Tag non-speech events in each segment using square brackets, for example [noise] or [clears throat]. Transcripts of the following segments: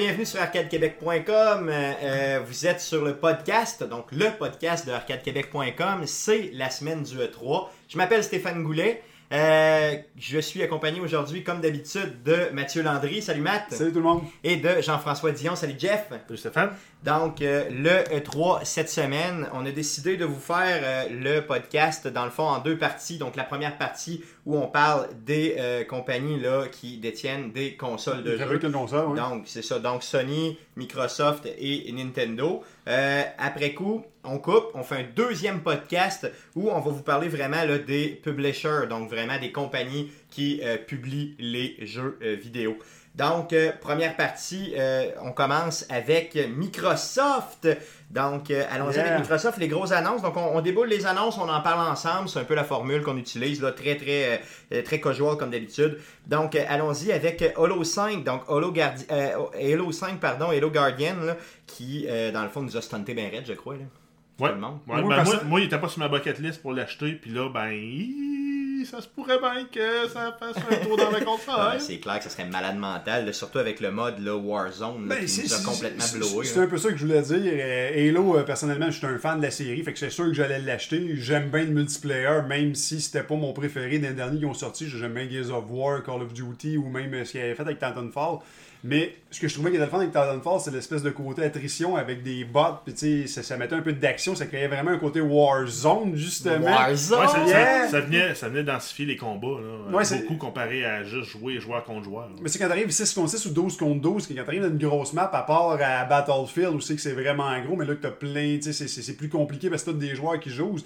Bienvenue sur arcadequebec.com. Euh, euh, vous êtes sur le podcast, donc le podcast de arcadequebec.com. C'est la semaine du E3. Je m'appelle Stéphane Goulet. Euh, je suis accompagné aujourd'hui, comme d'habitude, de Mathieu Landry. Salut Matt. Salut tout le monde. Et de Jean-François Dion. Salut Jeff. Salut Stéphane. Donc, euh, le E3 cette semaine, on a décidé de vous faire euh, le podcast, dans le fond, en deux parties. Donc, la première partie où on parle des euh, compagnies là, qui détiennent des consoles de jeux. console, oui. Donc, c'est ça. Donc, Sony, Microsoft et Nintendo. Après coup, on coupe, on fait un deuxième podcast où on va vous parler vraiment là, des publishers, donc vraiment des compagnies qui publient les jeux vidéo. Donc, euh, première partie, euh, on commence avec Microsoft. Donc, euh, allons-y Yeah. avec Microsoft, les grosses annonces. Donc, on, on déboule les annonces, on en parle ensemble. C'est un peu la formule qu'on utilise, là, très, très, euh, très casual comme d'habitude. Donc, euh, allons-y avec Halo 5. Donc, Halo, Guardi- euh, Halo 5, pardon, Halo Guardian, là, qui, euh, dans le fond, nous a stunté bien raide, je crois. Là. Ouais. Tout le monde. Ouais, Oui, ben, moi, moi, il était pas sur ma bucket list pour l'acheter, puis là, ben, ça se pourrait bien que ça fasse un tour dans la [laughs] Ouais, console. c'est clair que ça serait malade mental, là, surtout avec le mode là, Warzone là, Ben, qui nous a complètement blowé. C'est un peu ça que je voulais dire. Euh, Halo, euh, personnellement, je suis un fan de la série, fait que c'est sûr que j'allais l'acheter. J'aime bien le multiplayer, même si c'était pas mon préféré des derniers qui ont sorti. J'aime bien Gears of War, Call of Duty ou même euh, ce qu'il avait fait avec Titanfall. Mais ce que je trouvais le fun avec Titanfall, c'est l'espèce de côté attrition avec des bots. Puis tu sais, ça, ça mettait un peu d'action, ça créait vraiment un côté Warzone, justement. Warzone! Ouais, ça, ça- Yeah! ça venait, ça venait densifier les combats, là, Ouais, euh, c'est- beaucoup comparé à juste jouer joueur contre joueur. là. Mais c'est quand t'arrives 6 contre 6 ou 12 contre 12, que quand t'arrives dans une grosse map, à part à Battlefield, où c'est que c'est vraiment gros, mais là que t'as plein, tu sais, c'est plus compliqué parce que t'as des joueurs qui jouent.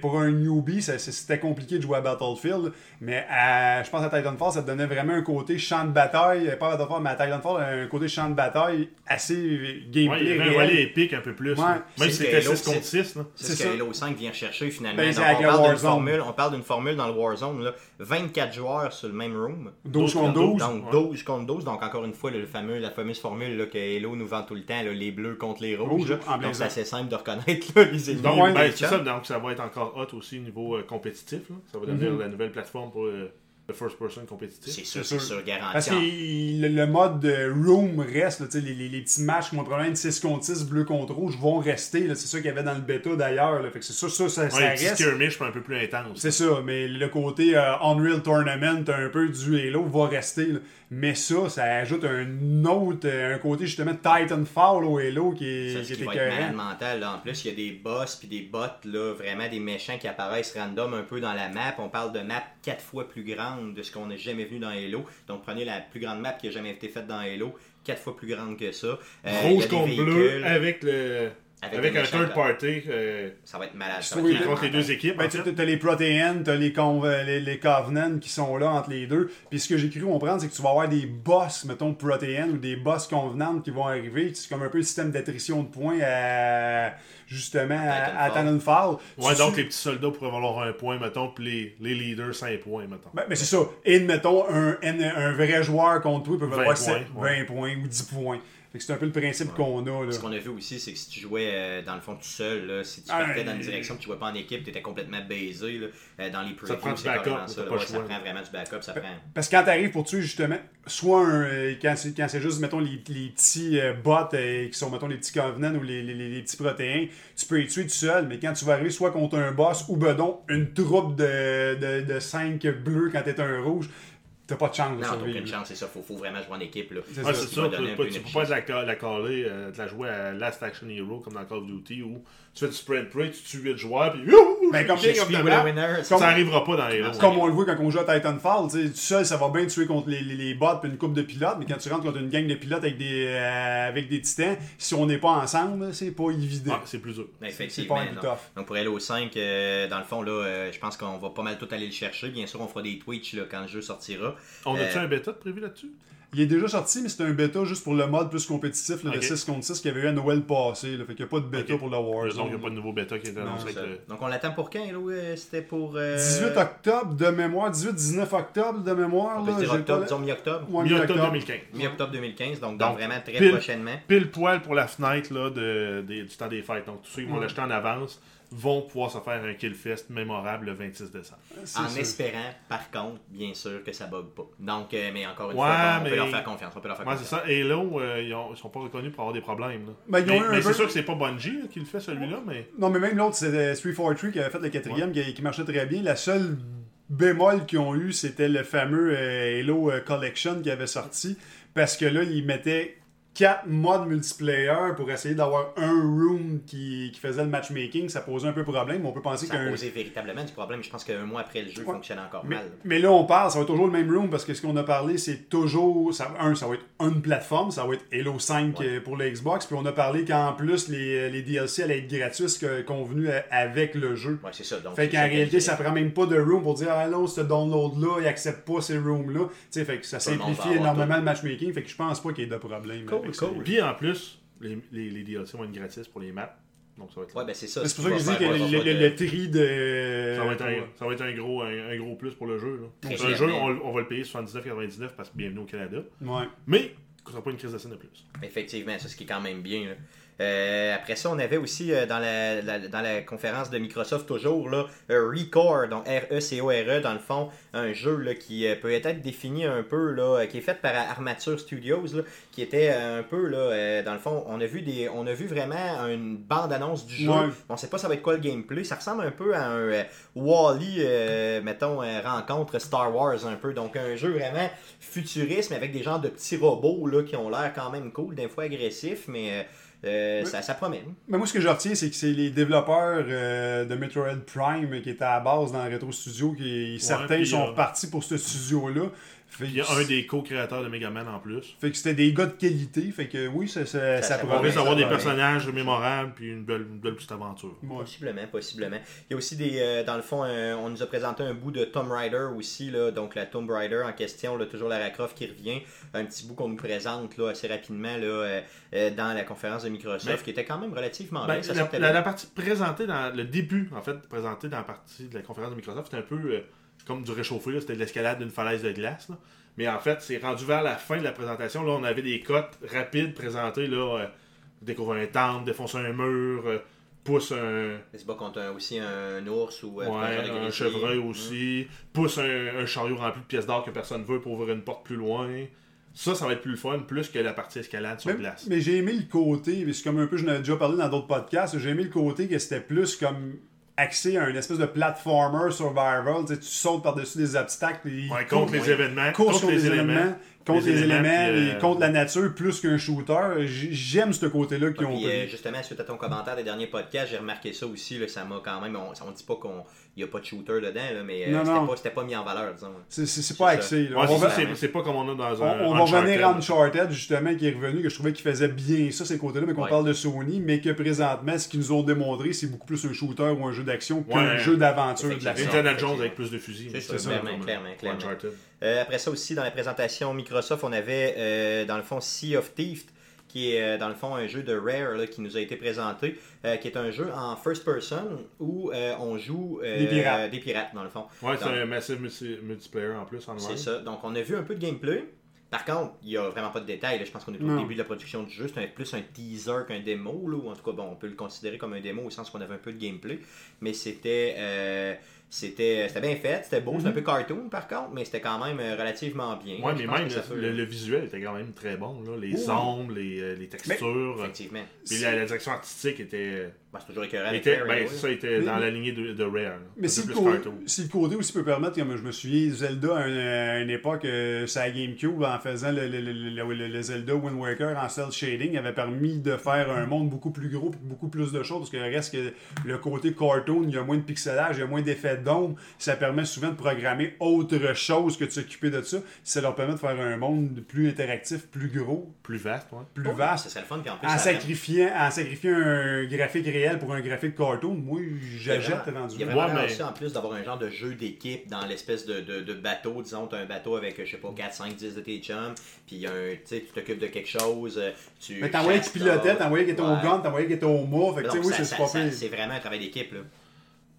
Pour un newbie, c'était compliqué de jouer à Battlefield. Mais à- je pense à Titanfall, ça te donnait vraiment un côté champ de bataille, pas à Battlefield, mais à Titanfall, un côté champ de bataille assez Ouais, gameplay. il y avait un volet épique un peu plus. Ouais. Même C'est si que c'était Halo, 6 contre c'est- 6. Là. C'est ce que ça. Halo 5 vient chercher finalement. Ben, Donc, on, parle d'une Warzone. formule, on parle d'une formule dans le Warzone, là, 24 joueurs sur le même room. 12 contre 12. Donc Ouais. 12 contre 12. Donc encore une fois, le fameux, la fameuse formule là, que Halo nous vend tout le temps, là, les bleus contre les rouges. Rouge, Donc c'est assez simple de reconnaître là, les ennemis. Donc, Ouais, ben, chums. Ça, donc ça va être encore hot aussi au niveau euh, compétitif. là. Ça va devenir Mhm. la nouvelle plateforme pour euh, le first person compétitif. C'est sûr, C'est sûr. sûr, garanti. Parce que le, le mode de room reste, là, tu sais, les, les, les petits matchs qui vont probablement être 6 contre 6, bleu contre rouge, vont rester. C'est ça qu'il y avait dans le bêta d'ailleurs. Fait que c'est ça, ça, ça, ça Ouais, un petit reste. skirmish un peu plus intense. C'est ça, mais le côté euh, Unreal Tournament, un peu du Halo, va rester. là. Mais ça, ça ajoute un autre, euh, un côté justement Titanfall au Halo qui est, Ça, est qui va être malade écœurant. mental. Là. En plus, il y a des boss puis des bots, là, vraiment des méchants qui apparaissent random un peu dans la map. On parle de map 4 fois plus grande de ce qu'on n'a jamais vu dans Halo. Donc, prenez la plus grande map qui a jamais été faite dans Halo. 4 fois plus grande que ça. Euh, Rouge contre bleu avec le. Avec un third party euh, Ça va être malade. Ça Oui, va être oui, malade contre les deux équipes. Ben, en tu as les Protéines, tu as les, Con- euh, les, les Covenant qui sont là entre les deux. Puis ce que j'ai cru comprendre, c'est que tu vas avoir des boss, mettons, Protéines ou des boss Covenant qui vont arriver. C'est comme un peu le système d'attrition de points à, justement à. Titanfall. Ouais, Tu- donc les petits soldats pourraient avoir un point, mettons, puis les, les leaders 5 points, mettons. Ben, ben, c'est ça. Et mettons, un, un, un vrai joueur contre toi peut 20 avoir points, 7, ouais. 20 points ou 10 points. Fait que c'est un peu le principe qu'on a. Là. Ce qu'on a vu aussi, c'est que si tu jouais euh, dans le fond tout seul, là, si tu Ah, partais dans une direction que tu jouais pas en équipe, tu étais complètement baisé. Là. Euh, dans les Ça prend previews, du c'est backup, carrément ça. pas Ouais, ça prend vraiment du backup. Ça prend... Parce que quand t'arrives pour tuer justement, soit un, euh, quand c'est quand c'est juste, mettons, les, les petits euh, bots euh, qui sont, mettons, les petits Covenants ou les, les, les- les petits protéins, tu peux les tuer tout seul, mais quand tu vas arriver soit contre un boss ou bedon, une troupe de, de, de 5 bleus quand t'es un rouge, t'as pas de chance de Non, t'as survivre. aucune chance, c'est ça. Faut, faut vraiment jouer en équipe. Là. C'est ça. ça. Tu peux tu pas la, la caler, euh, de la jouer à Last Action Hero comme dans Call of Duty où tu fais du sprint play, tu tues 8 joueurs, puis youhou, Ben, comme king of the map. winner. Ça arrivera pas dans Halo. Comme on le voit quand on joue à Titanfall, tu sais, tout seul, ça va bien tuer contre les, les, les bots puis une coupe de pilotes, mais quand tu rentres contre une gang de pilotes avec des, euh, avec des titans, si on n'est pas ensemble, c'est pas évident. Ah, c'est plus dur. Ben, C'est pas non. tough. Donc pour Halo 5, euh, dans le fond, là, euh, je pense qu'on va pas mal tout aller le chercher. Bien sûr, on fera des Twitch là, quand le jeu sortira. On a-tu un bêta de prévu là-dessus? Il est déjà sorti, mais c'était un bêta juste pour le mode plus compétitif, là, Ok. de 6 contre 6 qu'il y avait eu à Noël passé. Là, fait qu'il n'y a pas de bêta pour la Donc, Warzone. il n'y a pas de nouveau bêta qui est annoncé. le- Donc on l'attend pour quand, euh, C'était pour. euh, 18 octobre de mémoire, 18-19 octobre de mémoire. On peut là, dire octobre, pas disons mi-octobre. Ouais, Mi-octobre mi-octobre. 2015. Mi-octobre 2015, donc, Donc, vraiment très pile- prochainement. Pile poil pour la fenêtre là, de, des- du temps des fêtes. Donc, tous ceux qui vont l'acheter en avance vont pouvoir se faire un Killfest mémorable le 26 décembre. C'est En espérant, par contre, bien sûr, que ça bug pas. Donc, euh, mais encore une Ouais, fois, on mais peut leur faire confiance. On peut leur faire Ouais, c'est confiance. ça. Halo, euh, ils, ont- ils sont pas reconnus pour avoir des problèmes. là. Ben, mais c'est sûr que c'est pas Bungie là, qui le fait celui-là, mais. Non, mais même l'autre, c'était 343 qui avait fait le quatrième, qui, qui marchait très bien. La seule bémol qu'ils ont eu, c'était le fameux euh, Halo Collection qui avait sorti. Parce que là, ils mettaient quatre modes multiplayer pour essayer d'avoir un room qui, qui faisait le matchmaking. Ça posait un peu problème. On peut penser Ça qu'un. posé véritablement du problème. Je pense qu'un mois après le jeu, Ouais. fonctionnait encore Mais, mal. mais là, on parle, ça va être toujours le même room parce que ce qu'on a parlé, c'est toujours. Ça, un, ça va être une plateforme, ça va être Halo 5 Ouais. euh, pour le Xbox. Puis on a parlé qu'en plus, les, les DLC allaient être gratuits, ce convenu euh, avec le jeu. Ouais, c'est ça. Donc, Fait qu'en réalité, ça prend même pas de room pour dire Ah non, ce download-là, il accepte pas ces rooms-là. Tu sais, fait que ça simplifie énormément le matchmaking. Fait que je pense pas qu'il y ait de problème. Cool, cool. Puis en plus, les, les, les DLC vont être gratis pour les maps. Donc ça va être, Ouais, ben c'est ça. C'est ce pour ça que je dis que le, tri de. ça va être, un, ça va être un, gros, un, un gros plus pour le jeu. Là. Le jeu, on, on va le payer 79,99 parce que bienvenue au Canada. Ouais. Mais il ne coûtera pas une crise de scène de plus. Effectivement, ça, ce qui est quand même bien. là. Euh, après ça, on avait aussi euh, dans, la, la- dans la conférence de Microsoft toujours là, euh, Recore, donc R-E-C-O-R-E, dans le fond, un jeu là, qui euh, peut être défini un peu, là, euh, qui est fait par Armature Studios, là, qui était un peu, là, euh, dans le fond, on a vu des, on a vu vraiment une bande-annonce du jeu. Ouais. On sait pas ça va être quoi le gameplay. Ça ressemble un peu à un Wally, euh, mettons, rencontre Star Wars un peu. Donc un jeu vraiment futuriste, mais avec des genres de petits robots là, qui ont l'air quand même cool, des fois agressifs, mais euh, ça, ça promet. Mais moi, ce que je retiens, c'est que c'est les développeurs euh, de Metroid Prime qui étaient à la base dans Retro Studio, qui certains puis, sont euh, partis pour ce studio-là. Fait Il y a un des co-créateurs de Megaman en plus. Fait que c'était des gars de qualité. Fait que oui, ça, ça, ça, Ça- On risque d'avoir des personnages mémorables puis une belle, une belle petite aventure. Ouais. Possiblement, possiblement. Il y a aussi des. euh, dans le fond, un- on nous a présenté un bout de Tomb Raider aussi, là, donc la Tomb Raider en question, là, toujours Lara Croft qui revient. Un petit bout qu'on nous présente là, assez rapidement là, euh, euh, dans la conférence de Microsoft, Mais- qui était quand même relativement Ben, bien. Ça la, sortait la- bien. la partie présentée dans le début, en fait, présentée dans la partie de la conférence de Microsoft, c'était un peu euh, comme du réchauffé, là, c'était de l'escalade d'une falaise de glace. là. Mais en fait, c'est rendu vers la fin de la présentation. Là, on avait des cotes rapides présentées. Là, euh, découvre un temple, défonce un mur, euh, pousse un, Il se bat contre un- aussi un ours ou euh, ouais, un chevreuil Mm. aussi, pousse un, un chariot rempli de pièces d'or que personne veut pour ouvrir une porte plus loin. Ça, ça va être plus le fun, plus que la partie escalade sur Mais, glace. mais j'ai aimé le côté, c'est comme un peu, je n'avais déjà parlé dans d'autres podcasts, j'ai aimé le côté que c'était plus comme axé à une espèce de platformer survival. Tu, sais, tu sautes par-dessus des obstacles. et Ouais, contre les événements, contre contre les éléments. Contre les les éléments, et euh, contre la nature plus qu'un shooter. J'aime ce côté-là qu'ils Ouais, ont puis, euh, justement, suite à ton commentaire des derniers podcasts, j'ai remarqué ça aussi. Là, ça m'a quand même. On, on dit pas qu'il n'y a pas de shooter dedans, là, mais euh, Non, c'était non. pas, c'était pas mis en valeur, disons. C'est- C'est c'est c'est pas axé. Ouais, on c'est pas comme on a dans on- un. on va revenir à Uncharted. Justement, qui est revenu, que je trouvais qu'il faisait bien ça, ces côtés-là, mais qu'on Ouais. parle de Sony, mais que présentement, ce qu'ils nous ont démontré, c'est beaucoup plus un shooter ou un jeu d'action qu'un Ouais. jeu d'aventure. Indiana. Jones avec plus de fusils. C'est ça, clairement, clairement, euh, après ça aussi, dans la présentation Microsoft, on avait euh, dans le fond Sea of Thieves, qui est euh, dans le fond un jeu de Rare là, qui nous a été présenté, euh, qui est un jeu en first person où euh, on joue euh, Des pirates. des pirates, dans le fond. Ouais, c'est un massive multi- multiplayer en plus en C'est ça. Donc on a vu un peu de gameplay. Par contre, il n'y a vraiment pas de détails. là. Je pense qu'on est au Non. début de la production du jeu. C'est un- plus un teaser qu'un démo. Là, ou en tout cas, bon, on peut le considérer comme un démo au sens qu'on avait un peu de gameplay. Mais c'était euh, c'était c'était bien fait. C'était beau. C'est un peu cartoon par contre, mais c'était quand même euh, relativement bien. Je mais même le, peut- le- le visuel était quand même très bon. Là. Les Oui. ombres, les, euh, les textures. Effectivement. Puis la, la direction artistique était. Ben, c'est toujours écœurant avec était Rare, ben, ça était Mais- dans la lignée de, de Rare. là. Mais si le, plus co- cartoon. si le côté aussi peut permettre, comme je me souviens, Zelda à une, à une époque, euh, sa GameCube, en faisant le, le- le- le- le- le Zelda Wind Waker en cel shading, avait permis de faire un monde beaucoup plus gros et beaucoup plus de choses, parce que le reste que le côté cartoon, il y a moins de pixelage, il y a moins d'effets d'ombre, ça permet souvent de programmer autre chose que de s'occuper de ça. Ça leur permet de faire un monde plus interactif, plus gros, Plus vaste, ouais. plus Oh, vaste. Ce serait le fun. Puis en plus, En ça- sacrifiant, en sacrifiant un graphique réel pour un graphique cartoon, moi, j'achète Il y a rendu Il y a vraiment Ouais, mais- aussi, en plus d'avoir un genre de jeu d'équipe dans l'espèce de, de, de bateau. Disons, tu as un bateau avec, je sais pas, 4, 5, 10 de tes chums, puis un, tu sais, tu t'occupes de quelque chose. euh, Tu Mais t'envoyais qu'il pilotait, ça. t'envoyais qu'il était au gun, t'envoyais qu'il était au mât. Fait que tu oui, c'est. C'est vraiment un travail d'équipe. là.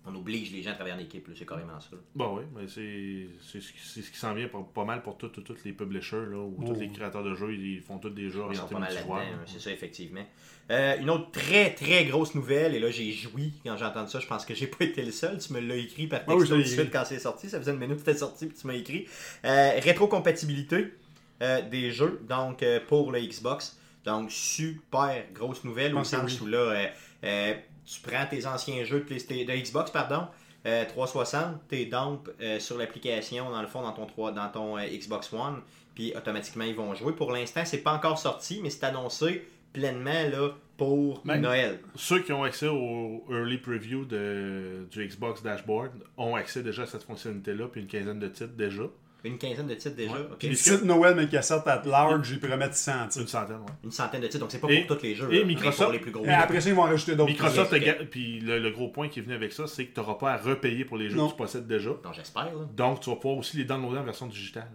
On oblige les gens à travailler en équipe, là, c'est carrément ça. Bon, oui, mais c'est c'est ce qui- c'est ce qui s'en vient pour- pas mal pour tous les publishers là, ou Oh. tous les créateurs de jeux. Ils font tous des jeux Ils sont orientés pas mal là-dedans, multijoueurs. hein, c'est ça, effectivement. Euh, une autre très très grosse nouvelle, et là j'ai joui quand j'ai entendu ça, je pense que j'ai pas été le seul, tu me l'as écrit par Ah texto tout de écrit. suite quand c'est sorti, ça faisait une minute que c'était sorti, puis tu m'as écrit. Euh, rétrocompatibilité. euh, des jeux donc euh, pour le Xbox. Donc, super grosse nouvelle au sens où là, euh, euh, tu prends tes anciens jeux de, Xbox, pardon, euh, 360, tes dump euh, sur l'application, dans le fond, dans ton, 3 dans ton euh, Xbox One, puis automatiquement, ils vont jouer. Pour l'instant, c'est pas encore sorti, mais c'est annoncé pleinement là, pour Noël. Ceux qui ont accès au early preview de, du Xbox Dashboard ont accès déjà à cette fonctionnalité-là, puis une quinzaine de titres déjà. Une quinzaine de titres déjà. Ouais. ok. Puis Les les- titres Noël, mais qui sortent at large, ils mettre 100 titres. Une centaine, ouais. Une centaine de titres, donc c'est pas Et- pour tous les jeux. et là, Microsoft- pour les plus gros. Et après ça, ils vont en rajouter d'autres. Microsoft, puis le, le gros point qui est venu avec ça, c'est que tu n'auras pas à repayer pour les jeux Non. que tu possèdes déjà. Donc j'espère. là. Donc, tu vas pouvoir aussi les downloader en version digitale.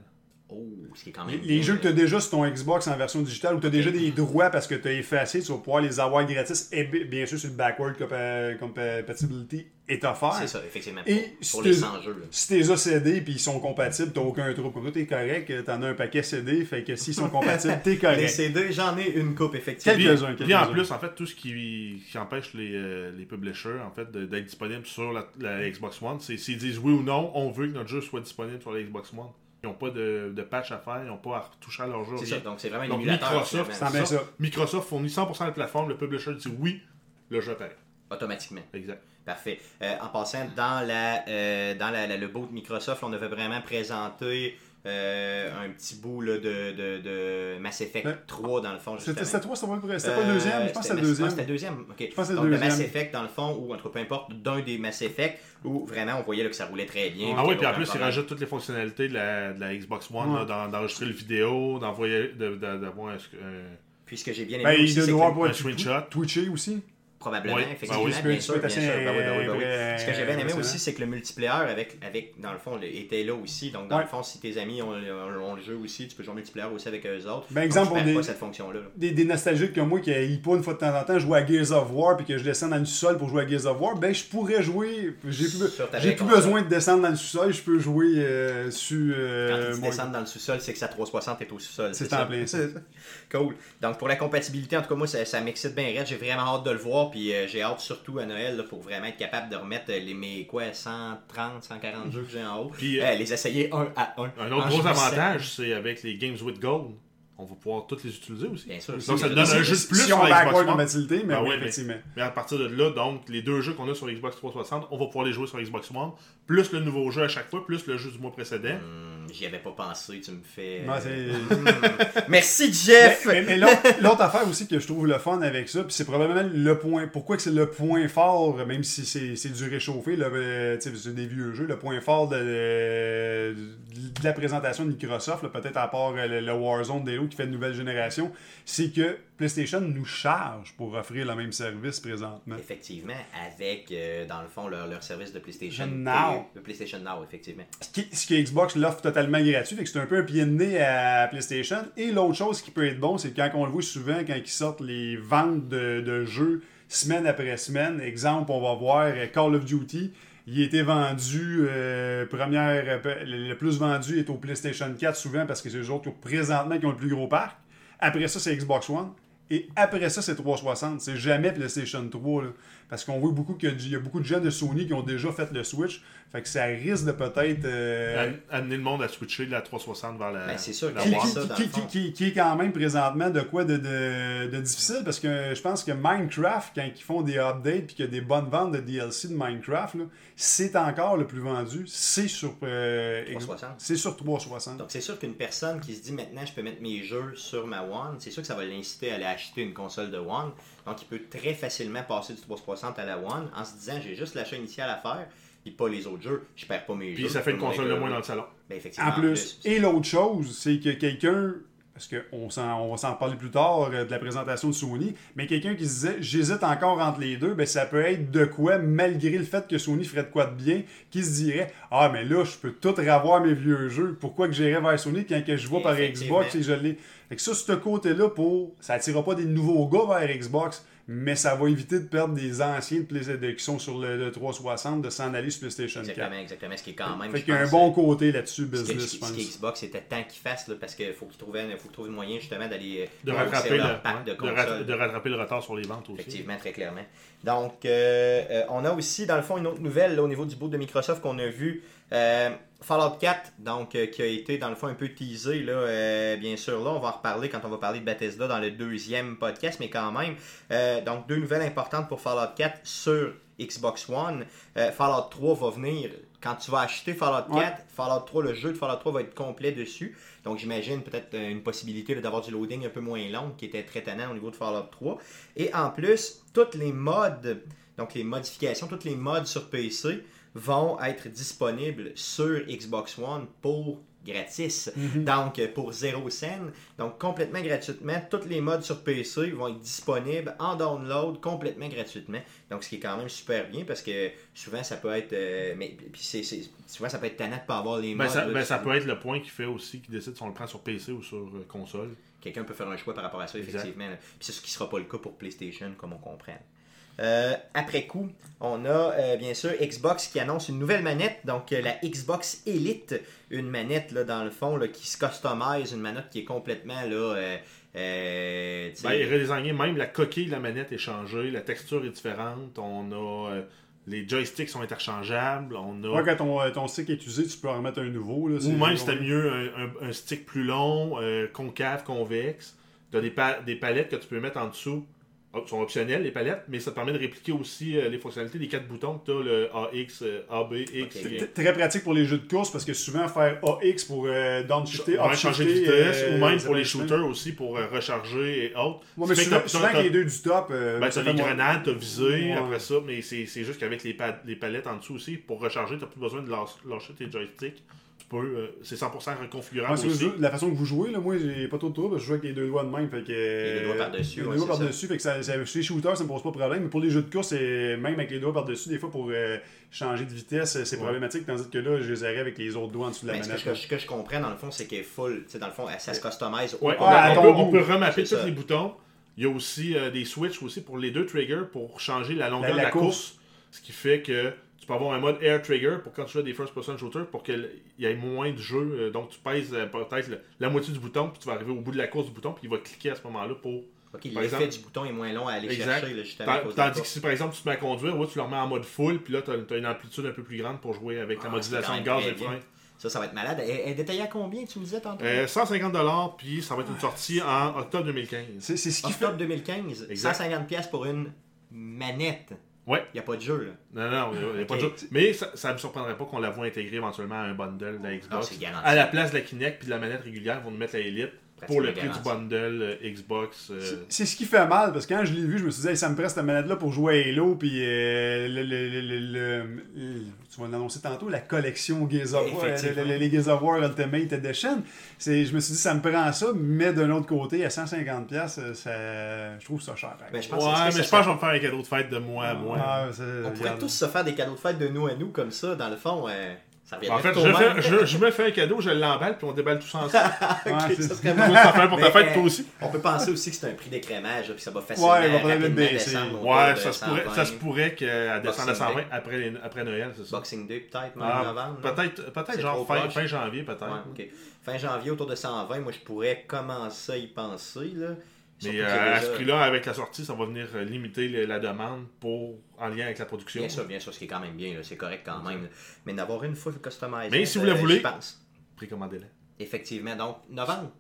Oh, ce qui est quand Les, même. les bien, jeux que tu as déjà sur ton Xbox en version digitale, où tu as déjà des droits parce que tu as effacé, tu vas pouvoir les avoir gratis. Et bi- bien sûr, sur le backward compa- compatibility est offert. C'est ça, effectivement. Et Pour, si pour t'es- les 100 jeux. là. Si tes as CD puis ils sont compatibles, t'as aucun trouble. Comme toi, t'es correct, t'en as un paquet CD, fait que s'ils sont compatibles, t'es Les correct. CD, j'en ai une coupe, effectivement. Puis, Quelques-uns, puis en plus, en fait, tout ce qui, qui empêche les, euh, les publishers en fait, d'être disponibles sur la, la Xbox One, c'est s'ils disent oui ou non, on veut que notre jeu soit disponible sur la Xbox One. Ils n'ont pas de, de patch à faire, ils n'ont pas à toucher à leur jeu. C'est ça, donc c'est vraiment Donc. Microsoft. Ça ça. Microsoft fournit 100% de la plateforme, le publisher dit oui, le jeu apparaît. Automatiquement. Exact. Parfait. Euh, en passant, dans, la, euh, dans la, la- le bout de Microsoft, on avait vraiment présenté euh, un petit bout là, de, de, de Mass Effect Ouais. 3, dans le fond. C'était justement. c'était toi, c'était pas, le- c'était pas le deuxième? Je pense que c'était le deuxième. c'était le deuxième. ok. pense que c'est le Donc, de Mass. Effect, dans le fond, ou en tout cas, peu importe, d'un des Mass Effect, où vraiment on voyait là, que ça roulait très bien. Ah oui, puis en plus, ils problème. rajoutent toutes les fonctionnalités de la, de la Xbox One, Ouais. d'enregistrer le vidéo, d'envoyer, de- de- d'avoir un, Puis ce que j'ai bien aimé Ben, aussi, il c'est un screenshot. Twitcher aussi. Probablement, Oui, effectivement, ben oui. Bien sûr, bien sûr. Ben oui, ben euh, Ce que j'avais aimé impressionnant. aussi, c'est que le multiplayer, avec, avec dans le fond, était là aussi. Donc, dans Ouais. le fond, si tes amis ont, ont le jeu aussi, tu peux jouer en multiplayer aussi avec eux autres. Ben, Donc, exemple, tu pour perds des- pas cette fonction-là. là. Des, des nostalgiques comme moi qui pas une fois de temps en temps jouer à Gears of War puis que je descends dans le sous-sol pour jouer à Gears of War, ben je pourrais jouer. J'ai plus, j'ai plus besoin de descendre dans le sous-sol, je peux jouer euh, sur. Quand euh, tu mon- descends dans le sous-sol, c'est que sa 360 est au sous-sol. C'est en plein. [laughs] Cool. Donc, pour la compatibilité, en tout cas, moi, ça, ça m'excite bien. J'ai vraiment hâte de le voir. Puis, euh, j'ai hâte surtout à Noël là, pour vraiment être capable de remettre euh, les mes quoi, 130, 140 jeux que j'ai en haut. Puis, Euh, les essayer un à un. Un autre gros avantage, c'est avec les Games with Gold, on va pouvoir toutes les utiliser aussi. Bien sûr. Donc, ça donne un jeu de plus si sur on la Xbox One. compatibilité, mais Ah oui, mais- effectivement. Mais à partir de là, donc, les deux jeux qu'on a sur Xbox 360, on va pouvoir les jouer sur Xbox One, plus le nouveau jeu à chaque fois, plus le jeu du mois précédent. Hum, J'y avais pas pensé, tu me fais. Non, Hum. [laughs] [laughs] Merci, Jeff! Mais, mais- mais l'autre affaire aussi que je trouve le fun avec ça, puis c'est probablement le point. Pourquoi que c'est le point fort, même si c'est du réchauffé, euh, sais, c'est des vieux jeux, le point fort de, de la présentation de Microsoft, peut-être à part euh, le, le Warzone d'Halo qui fait une nouvelle génération, c'est que PlayStation nous charge pour offrir le même service présentement. Effectivement, avec, euh, dans le fond, leur, leur service de PlayStation Now. Le PlayStation Now, effectivement. Ce qui, ce qui Xbox l'offre totalement gratuit, fait que c'est un peu un pied de nez à PlayStation. Et l'autre chose qui peut être bon, c'est quand on le voit souvent, quand ils sortent les ventes de, de jeux semaine après semaine. Exemple, on va voir euh, Call of Duty. Il a été vendu, euh, première, le plus vendu est au PlayStation 4 souvent parce que c'est eux autres qui, présentement qui ont le plus gros parc. Après ça, c'est Xbox One. Et après ça, c'est 360. C'est jamais PlayStation 3. là. parce qu'on voit beaucoup qu'il y a beaucoup de gens de Sony qui ont déjà fait le Switch. Fait que ça risque de peut-être. euh, Am- Amener le monde à switcher de la 360 vers la. Ben, c'est sûr la qui, One. qui- ça, dans qui- le fond. qui- qui est quand même présentement de quoi de, de- de difficile? Parce que je pense que Minecraft, quand ils font des updates puis qu'il y a des bonnes ventes de DLC de Minecraft, là, c'est encore le plus vendu. C'est sur, euh, 360. C'est sur 360. Donc, c'est sûr qu'une personne qui se dit maintenant, je peux mettre mes jeux sur ma One, c'est sûr que ça va l'inciter à aller acheter une console de One. Donc, il peut très facilement passer du 360 à la One en se disant, j'ai juste l'achat initial à faire, et pas les autres jeux. Je perds pas mes jeux. Puis ça fait une console de moins dans le salon. Ben, effectivement, En plus, et l'autre chose, c'est que quelqu'un, parce qu'on on va s'en parler plus tard euh, de la présentation de Sony, mais quelqu'un qui se disait j'hésite encore entre les deux, ben ça peut être de quoi, malgré le fait que Sony ferait de quoi de bien, qui se dirait Ah, mais là, je peux tout revoir mes vieux jeux, pourquoi que j'irais vers Sony quand que je vois par. Xbox et je l'ai. Fait que ça, ce côté-là, pour ça attirera pas des nouveaux gars vers Xbox. Mais ça va éviter de perdre des anciens de PlayStation qui sont sur le, le 360 de s'en aller sur PlayStation 4. Exactement, exactement. Ce qui est quand même. Fait qu'il y a un pense, bon côté là-dessus, Ce que, business, ce je que- ce que pense. Xbox était temps qu'ils fassent, là, parce qu'il faut qu'ils trouvent, un moyen justement d'aller De rehausser rattraper, leur le- ouais, de de, consoles. de rattraper le retard sur les ventes aussi. Effectivement, très clairement. Donc, euh, euh, on a aussi, dans le fond, une autre nouvelle là, au niveau du bout de Microsoft qu'on a vu. Euh, Fallout 4, donc, euh, qui a été dans le fond un peu teasé, là, euh, bien sûr, là, on va en reparler quand on va parler de Bethesda dans le deuxième podcast, mais quand même. Donc, deux nouvelles importantes pour Fallout 4 sur Xbox One. Fallout 3 va venir. Quand tu vas acheter Fallout 4, Ouais. Fallout 3, le jeu de Fallout 3 va être complet dessus. Donc, j'imagine peut-être une possibilité d'avoir du loading un peu moins long, qui était très tannant au niveau de Fallout 3. Et en plus, toutes les mods, donc les modifications, toutes les mods sur PC vont être disponibles sur Xbox One pour gratis. Donc, euh, pour 0 cent. Donc, complètement gratuitement. Toutes les mods sur PC vont être disponibles en download complètement gratuitement. Donc, ce qui est quand même super bien parce que souvent, ça peut être. euh, mais puis c'est, souvent, ça peut être tannant de pas avoir les. Ben, ça, là, ben, ça tu- peut être le point qui fait aussi qu'il décide si on le prend sur PC ou sur euh, console. Quelqu'un peut faire un choix par rapport à ça, effectivement. Puis c'est ce qui sera pas le cas pour PlayStation, comme on comprend. Euh, après coup, on a euh, bien sûr Xbox qui annonce une nouvelle manette, donc euh, la Xbox Elite, une manette là, dans le fond là, qui se customise, une manette qui est complètement là, euh, euh, Ben, il est redesigné, même la coquille de la manette est changée, la texture est différente, on a euh, les joysticks sont interchangeables, on a Ouais, quand ton, ton stick est usé, tu peux en remettre un nouveau. Là, ou même c'était mieux un, un- un stick plus long, euh, concave, convexe. Tu as des, pa- des palettes que tu peux mettre en dessous. Sont optionnelles les palettes, mais ça te permet de répliquer aussi euh, les fonctionnalités des quatre boutons que tu as, le AX, euh, AB, X. Ok, et- Très pratique pour les jeux de course parce que souvent faire AX pour euh, downshifter, Ouais, changer de vitesse, euh, ou même pour les shooters aussi, pour euh, recharger et autres. Ouais, mais souvent, souvent que les deux du top, euh, Ben, ça t'as fait les moins- grenades, t'as visé, Ouais. après ça, mais c'est c'est juste qu'avec les, pa- les palettes en dessous aussi, pour recharger, t'as plus besoin de lâ- lâcher tes joysticks. Peux, euh, c'est 100% reconfigurable Moi, la façon que vous jouez, là, moi, j'ai pas trop de trouble. Je joue avec les deux doigts de même. Fait que, Les deux doigts par-dessus, Les ouais, deux doigts c'est par-dessus. Fait que ça, ça- chez les shooters, ça me pose pas de problème. Mais pour les jeux de course, c'est- même avec les doigts par-dessus, des fois, pour euh, changer de vitesse, c'est Ouais. problématique. Tandis que là, je les aurais avec les autres doigts en dessous de la mais ce que, manette. je- ce que je comprends dans le fond, c'est qu'elle est full. Dans le fond, elle- ça se customise Ouais, on, ton peut, on peut remapper tous les boutons. Il y a aussi euh, des switches aussi pour les deux triggers pour changer la longueur La- la de la course. course. Ce qui fait que tu peux avoir un mode air trigger pour quand tu joues des first person shooters pour qu'il y ait moins de jeu. Euh, donc tu pèses euh, peut-être la moitié du bouton, puis tu vas arriver au bout de la course du bouton, puis il va cliquer à ce moment-là pour Ok, par l'effet exemple- du bouton est moins long à aller Exact. chercher, là, justement. Tandis que si par exemple tu te mets à conduire, ouais, tu le remets en mode full, puis là tu as, une amplitude un peu plus grande pour jouer avec la Ah, modulation de gaz et frein. Ça, ça va être malade. Elle détaillée à combien, tu me disais tantôt? Euh, 150$, puis ça va être une sortie en octobre 2015. C'est c'est ce qui fait. Octobre 2015, Exact. 150$ pièces pour une manette. Ouais. Il n'y a pas de jeu, là. Non, non, il n'y a pas de jeu. Mais ça, ça me surprendrait pas qu'on la voit intégrer éventuellement à un bundle de la Xbox. à la place de la Kinect puis de la manette régulière, ils vont nous mettre la Elite pour le prix du bundle euh, Xbox. euh, C'est- ce qui fait mal, parce que quand je l'ai vu, je me suis dit, Hey, ça me presse cette manette-là pour jouer à Halo, puis euh, le, le- le- le- le- le- tu vas l'annoncer tantôt, la collection Gears of War, Effectivement. le- le- les Gears of War Ultimate Edition. C'est- Je me suis dit, ça me prend ça, mais d'un autre côté, à 150$, piastres, euh, ça, je trouve ça cher. Ben, je pense que Ouais, mais je pense que je vais me faire un cadeau de fête de moi à moi. Ah, On pourrait tous se faire des cadeaux de fête de nous à nous comme ça, dans le fond. Euh, ça En fait, tout je, au même. fais- je, je me fais un cadeau, je l'emballe, puis on déballe tous [laughs] ensemble. Ouais, Ok, c'est- ça serait bon. ça fait pour ta fête, euh, toi aussi. On peut penser aussi que c'est un prix d'écrémage, puis ça va facilement Ouais, va rapidement descendre Ouais, de ça se, pourrait, 120. ça se pourrait qu'elle descende à Boxing 120 Day. après, les- après Noël, c'est ça. Boxing Day, peut-être, même Ah, novembre. peut-être peut C'est genre fin, fin janvier, peut-être. Ouais. Fin janvier, autour de 120, moi je pourrais commencer à y penser. Là. Mais euh, à ce prix-là, avec la sortie, ça va venir euh, limiter le- la demande pour, en lien avec la production. Bien sûr, bien sûr, ce qui est quand même bien, c'est correct quand même. là. Mais d'avoir une full customisée. Mais si vous la euh, voulez-. Précommandez-la. Effectivement, donc novembre,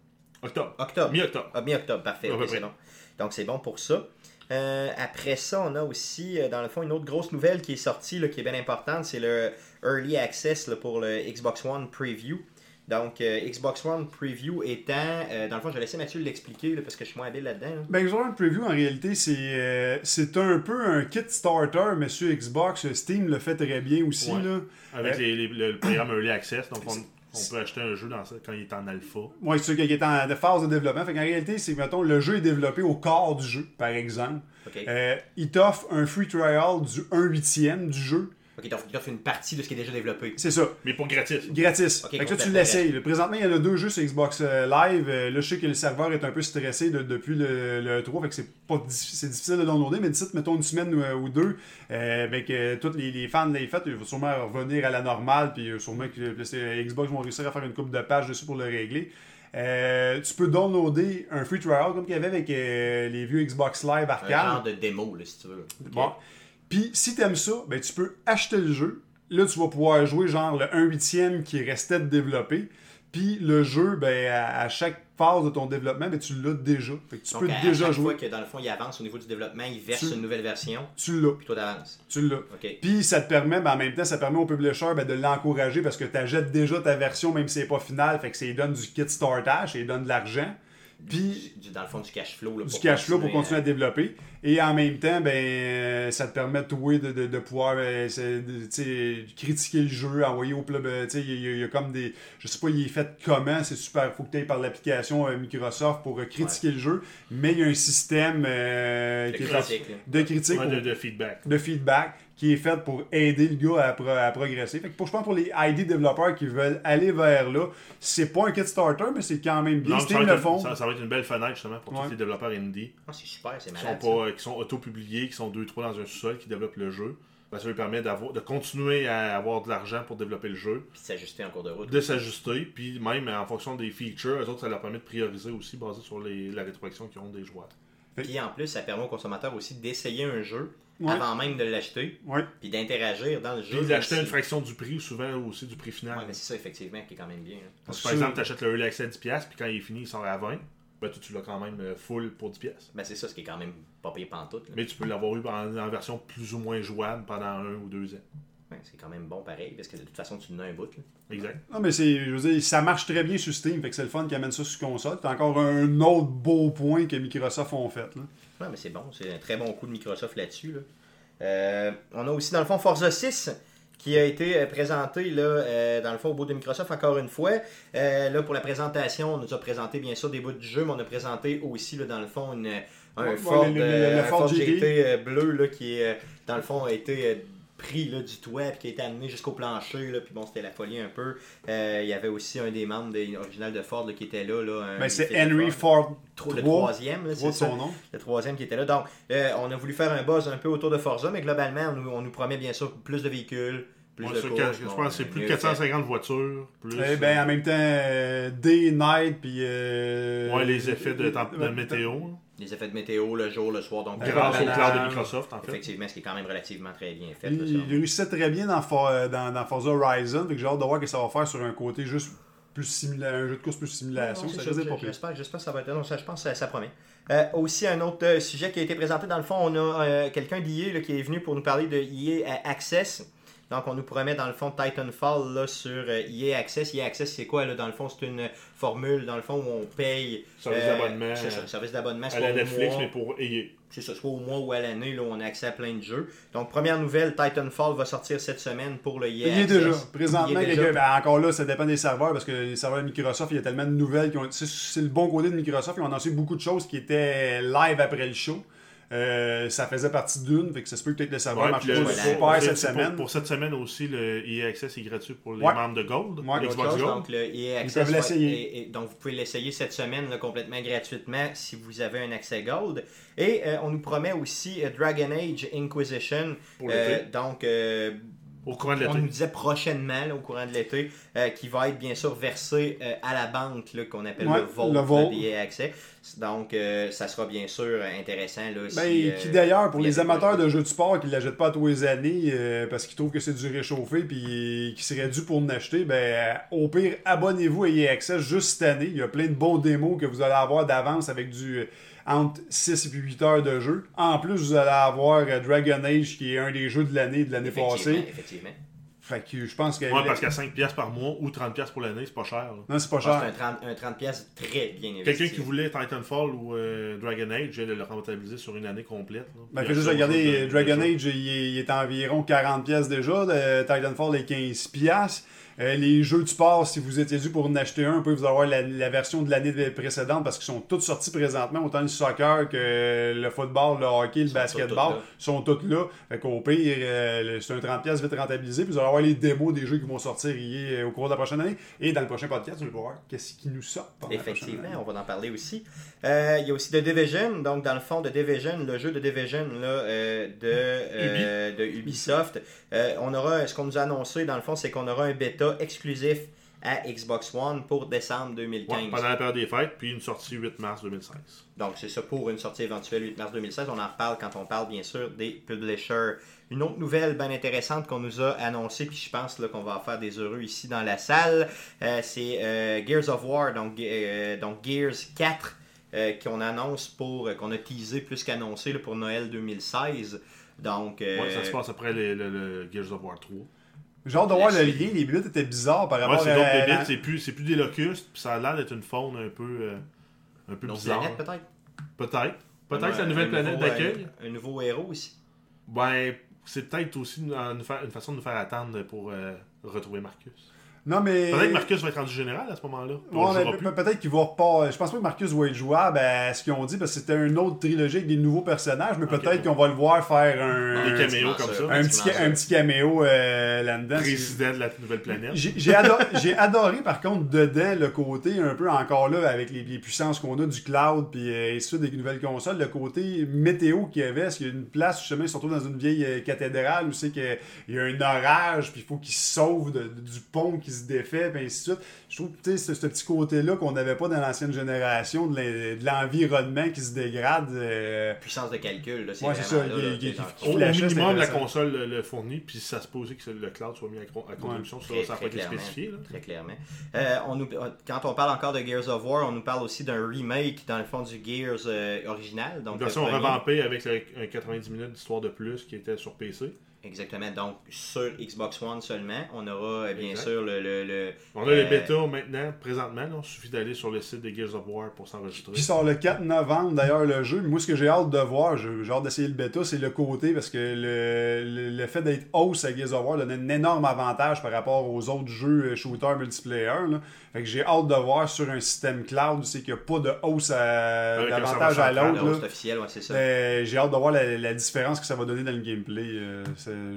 Octobre. octobre. Mi-octobre. Ah, mi-octobre, parfait. C'est bon. Donc c'est bon pour ça. Euh, après ça, on a aussi, dans le fond, une autre grosse nouvelle qui est sortie, là, qui est bien importante, c'est le Early Access là, pour le Xbox One Preview. Donc, euh, Xbox One Preview étant, euh, dans le fond, je vais laisser Mathieu l'expliquer là, parce que je suis moins habile là-dedans. là. Ben, Xbox Preview, en réalité, c'est euh, c'est un peu un kit starter, mais sur Xbox, Steam le fait très bien aussi. Ouais. Là. Avec Euh, les- les- le programme Early Access. Donc, on, on peut acheter un jeu dans ça quand il est en alpha. Ouais, c'est sûr qu'il est en de phase de développement. Fait qu'en réalité, c'est, mettons, le jeu est développé au corps du jeu, par exemple. Euh, il t'offre un free trial du 1 huitième du jeu. Ok, t'offres une partie de ce qui est déjà développé. C'est ça. Mais pour gratis. Gratis. Ok, fait que ça, tu l'essayes. Présentement, il y en a deux jeux sur Xbox euh, Live. Euh, là, je sais que le serveur est un peu stressé de- depuis le, le 3. Fait que c'est pas c'est difficile de downloader. Mais d'ici, mettons, une semaine ou, euh, ou deux, euh, ben, que tous les, les fans de l'AFET, ils vont sûrement revenir à la normale. Puis sûrement que Xbox vont réussir à faire une coupe de pages dessus pour le régler. Euh, tu peux downloader un free trial comme qu'il y avait avec euh, les vieux Xbox Live Un arcade. genre de démo, là, si tu veux. Bon. Puis si t'aimes ça, ben tu peux acheter le jeu, là, tu vas pouvoir jouer genre le 1 huitième qui restait de développer. Puis le jeu, ben, à, à chaque phase de ton développement, ben, tu l'as déjà. Fait que tu Donc, peux à, déjà chaque jouer. fois que dans le fond, il avance au niveau du développement, il verse Tu- une nouvelle version, Tu l'as. puis toi t'avances. Tu l'as. OK. Puis ça te permet, ben, en même temps, ça permet au publisher ben, de l'encourager parce que tu achètes déjà ta version, même si c'est pas final. Fait que ça lui donne du kit startage, ça lui donne de l'argent. Puis Du- dans le fond, du cash flow. là, du pour cash flow pour continuer à à- développer. Et en même temps, ben, euh, ça te permet toi de, de, de pouvoir euh, de- critiquer le jeu, envoyer au club. tu sais, Il y, a- il y a comme des. Je sais pas, il est fait comment, c'est super. faut que tu ailles par l'application euh, Microsoft pour euh, critiquer le jeu. Mais il y a un système euh, De qui est critique, de critique Ouais, pour- de, de feedback. de feedback qui est fait pour aider le gars à, pro- à progresser. Fait que pour, je pense pour les ID développeurs qui veulent aller vers là, c'est pas un kit starter, mais c'est quand même bien. Non, Steam le être, font. ça, ça va être une belle fenêtre justement pour Ouais. tous les développeurs indie Ah, c'est super, c'est qui malade. sont, pas, qui sont auto-publiés, qui sont 2-3 dans un sous-sol, qui développent le jeu. Ben, ça lui permet d'avoir, de continuer à avoir de l'argent pour développer le jeu. Puis de s'ajuster en cours de route. de s'ajuster, puis même en fonction des features, eux autres, ça leur permet de prioriser aussi basé sur les, la rétroaction qu'ils ont des joueurs. Puis en plus, ça permet aux consommateurs aussi d'essayer un jeu Ouais. avant même de l'acheter, Ouais. puis d'interagir dans le jeu. Puis d'acheter une fraction du prix, souvent aussi du prix final. Ouais, mais c'est ça, effectivement, qui est quand même bien. hein. Parce que, par exemple, tu achètes le Early Access à 10$, puis quand il est fini, il sort à 20$, ben, toi, tu l'as quand même euh, full pour 10$. Ben, c'est ça, ce qui est quand même pas payé pantoute. là. Mais tu peux l'avoir eu en, en version plus ou moins jouable pendant un ou deux ans. Ouais, c'est quand même bon pareil, parce que de toute façon, tu en as un bout. là. Exact. Non, mais c'est, je veux dire, ça marche très bien sur Steam, fait que c'est le fun qui amène ça sur console. C'est encore un autre beau point que Microsoft ont fait. Là. Ouais, mais c'est bon, c'est un très bon coup de Microsoft là-dessus. là. Euh, on a aussi dans le fond Forza 6 qui a été euh, présenté là, euh, dans le fond au bout de Microsoft encore une fois. Euh, là pour la présentation, on nous a présenté bien sûr des bouts du jeu, mais on a présenté aussi là, dans le fond une, un Ouais, Ford, le- le- le- le un Ford Ford GT. GT bleu là, qui est, dans le fond a été pris là, du toit puis qui a été amené jusqu'au plancher. Là, puis bon, c'était la folie un peu. Euh, il y avait aussi un des membres des originales de Ford là, qui était là. là un- Ben, c'est Henry Ford. Le 3, troisième, là, c'est son nom. le troisième qui était là. Donc, euh, on a voulu faire un buzz un peu autour de Forza, mais globalement, on nous, on nous promet bien sûr plus de véhicules, plus de courses. je bon, pense que c'est plus de mieux 450 voitures. Plus, Eh ben, en même temps, euh, day, night, puis. euh, ouais, les effets de, de météo. Les effets de météo, le jour, le soir. Donc, Grâce au cloud de Microsoft, en fait. effectivement, ce qui est quand même relativement très bien fait. Il, il réussissait très bien dans, For- euh, dans, dans Forza Horizon, que j'ai hâte de voir ce que ça va faire sur un côté juste plus similaire, un jeu de course plus simulation. J'espère j'espère que ça va être. Non, ça, je pense que ça, ça promet. Euh, aussi, un autre euh, sujet qui a été présenté, dans le fond, on a euh, quelqu'un d'IA qui est venu pour nous parler de EA Access. Donc, on nous promet, dans le fond, Titanfall là, sur euh, EA Access. EA Access, c'est quoi là, Dans le fond, c'est une formule, dans le fond, où on paye. Service euh, d'abonnement ça, service d'abonnement. à la Netflix, mois. mais pour EA. C'est ça, soit au mois ou à l'année, là, où on a accès à plein de jeux. Donc, première nouvelle, Titanfall va sortir cette semaine pour le EA Il y est Access. déjà. Présentement, Il est déjà. ben, encore là, ça dépend des serveurs parce que les serveurs de Microsoft, il y a tellement de nouvelles. qui ont- C'est c'est le bon côté de Microsoft. Ils ont annoncé beaucoup de choses qui étaient live après le show. Euh, ça faisait partie d'une, fait que ça se peut peut-être le serveur Ouais, le- super pour- cette semaine. Pour, cette semaine aussi, le EA Access est gratuit pour les Ouais. membres de Gold. Ouais. Autre Xbox chose, Gold. donc le EA Access peuvent va- l'essayer. et- et- donc vous pouvez l'essayer cette semaine là, complètement gratuitement si vous avez un accès Gold. Et euh, on nous promet aussi euh, Dragon Age Inquisition. Pour Euh, donc euh, Au courant de on nous l'été. disait prochainement là, au courant de l'été euh, qui va être bien sûr versé euh, à la banque là, qu'on appelle Ouais, le Vault, le EA Access. Donc euh, ça sera bien sûr intéressant. Là, Ben, si, qui d'ailleurs, pour les amateurs de jeux de sport qui ne l'achètent pas à tous les années euh, parce qu'ils trouvent que c'est du réchauffé puis qui serait dû pour l'acheter, ben, au pire, abonnez-vous à EA Access juste cette année. Il y a plein de bons démos que vous allez avoir d'avance avec du euh, entre 6 et 8 heures de jeu. En plus, vous allez avoir euh, Dragon Age qui est un des jeux de l'année de l'année effectivement, passée. effectivement. Fait que je pense que. Ouais, parce qu'à 5$ par mois ou 30$ pour l'année, c'est pas cher. là. Non, c'est pas cher. C'est un 30, un 30 pièces très bien investi. Quelqu'un qui voulait Titanfall ou euh, Dragon Age, je vais le rentabiliser sur une année complète. là. Ben, juste regarder, de- de- Dragon de- Age, il est, il est environ 40 pièces déjà. Le Titanfall est 15 pièces. les jeux de sport, si vous étiez dû pour en acheter un, vous pouvez vous avoir la, la version de l'année précédente parce qu'ils sont tous sortis présentement, autant le soccer que le football, le hockey, le sont basketball, sont tous là. Fait qu'au pire, euh, c'est un 30 pièces vite rentabilisé, puis vous allez avoir les démos des jeux qui vont sortir hier, euh, au cours de la prochaine année. Et dans le prochain podcast, vous allez voir qu'est-ce qui nous sort. Effectivement, on va en parler aussi. Euh, il y a aussi The Division, donc dans le fond de Division, le jeu de Division là, euh, de, euh, de Ubisoft. Euh, on aura, ce qu'on nous a annoncé dans le fond, c'est qu'on aura un bêta exclusif à Xbox One pour décembre Ouais, 2015. pendant la période des fêtes, puis une sortie 8 mars 2016. Donc, c'est ça pour une sortie éventuelle 8 mars 2016. On en reparle quand on parle, bien sûr, des publishers. Une autre nouvelle bien intéressante qu'on nous a annoncée, puis je pense qu'on va en faire des heureux ici dans la salle, euh, c'est euh, Gears of War, donc, euh, donc Gears 4, euh, qu'on annonce pour, qu'on a teasé plus qu'annoncé pour Noël 2016. Donc, Ouais, ça se passe après le Gears of War 3. J'ai hâte de voir le La lien. Les bébites étaient bizarres par Ouais, rapport c'est à. d'autres c'est plus, c'est plus des locustes, puis ça a l'air d'être une faune un peu, euh, un peu bizarre. planètes, peut-être? Peut-être. Peut-être que c'est la nouvelle un planète nouveau, d'accueil. euh, Un, nouveau héros ici. Ben, c'est peut-être aussi une, une fa- une façon de nous faire attendre pour euh, retrouver Marcus. Non, mais. Peut-être que Marcus va être rendu général à ce moment-là. Ouais, peut-être qu'il va pas. Je pense pas que Marcus va être jouable à ce qu'ils ont dit parce que c'était une autre trilogie avec des nouveaux personnages, mais peut-être qu'on va le voir faire un. Des Ouais, caméos pratiquement comme ça. un, petit, ca- un petit caméo euh, là-dedans. Président de la nouvelle planète. J'ai j'ai ado- [laughs] j'ai adoré par contre dedans le côté un peu encore là avec les, les puissances qu'on a du cloud puis euh, ainsi de suite des nouvelles consoles, le côté météo qu'il y avait, parce qu'il y a une place justement ils se retrouvent dans une vieille euh, cathédrale où c'est qu'il y a un orage puis il faut qu'ils se sauvent de- du pont qui se défait puis ainsi de suite. Je trouve que tu sais, ce, ce petit côté là qu'on n'avait pas dans l'ancienne génération de l'en- de l'environnement qui se dégrade. euh, Puissance de calcul, là, c'est Ouais, ça, là, il- il- il- Au, minimum, la console le, le fournit, puis ça se peut aussi que le cloud soit mis à, con- à contribution. Ça, Très, ça n'a pas été spécifié. Là. Très clairement. Euh, on nous, quand on parle encore de Gears of War, on nous parle aussi d'un remake dans le fond du Gears euh, original. Donc version revampée avec le- un 90 minutes d'histoire de plus qui était sur PC. Exactement. Donc sur Xbox One seulement, on aura euh, bien Exact. sûr le. le, le- On a les euh, bêtas maintenant, présentement. Il suffit d'aller sur le site de Gears of War pour s'enregistrer. Puis il sort le 4 novembre d'ailleurs le jeu. Moi ce que j'ai hâte de voir, j'ai hâte d'essayer le bêta, c'est le côté parce que le, le, le fait d'être host à Gears of War donne un énorme avantage par rapport aux autres jeux euh, shooter multiplayer. là. Fait que j'ai hâte de voir sur un système cloud, c'est qu'il n'y a pas de host à- d'avantage à le l'autre. ouais, c'est ça. Euh, j'ai hâte de voir la, la différence que ça va donner dans le gameplay. euh,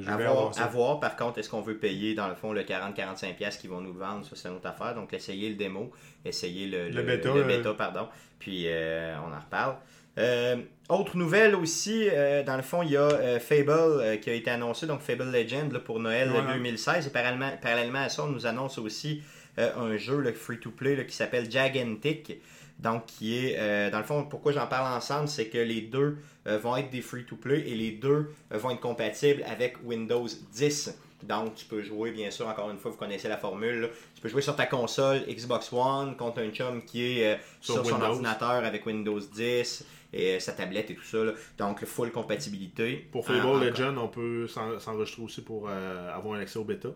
À hâte de voir, ça. à voir, par contre, est-ce qu'on veut payer dans le fond le 40-45$ piastres qu'ils vont nous vendre Ça, c'est une autre affaire. Donc, essayez le démo, essayez le, Le bêta, euh. pardon. Puis, euh, on en reparle. Euh, autre nouvelle aussi, euh, dans le fond, il y a euh, Fable qui a été annoncé, donc Fable Legend là, pour Noël Voilà. 2016. Et parallèlement, parallèlement à ça, on nous annonce aussi un jeu le free-to-play là, qui s'appelle Gigantic. Donc, qui est, euh, dans le fond, pourquoi j'en parle ensemble, c'est que les deux euh, vont être des free-to-play et les deux euh, vont être compatibles avec Windows 10. Donc, tu peux jouer, bien sûr, encore une fois, vous connaissez la formule. là. Tu peux jouer sur ta console Xbox One contre un chum qui est euh, Sur sur, son ordinateur avec Windows 10 et euh, sa tablette et tout ça. là. Donc, full compatibilité. Pour Fable en- Legend, on peut s'en- s'enregistrer aussi pour euh, avoir un accès au bêta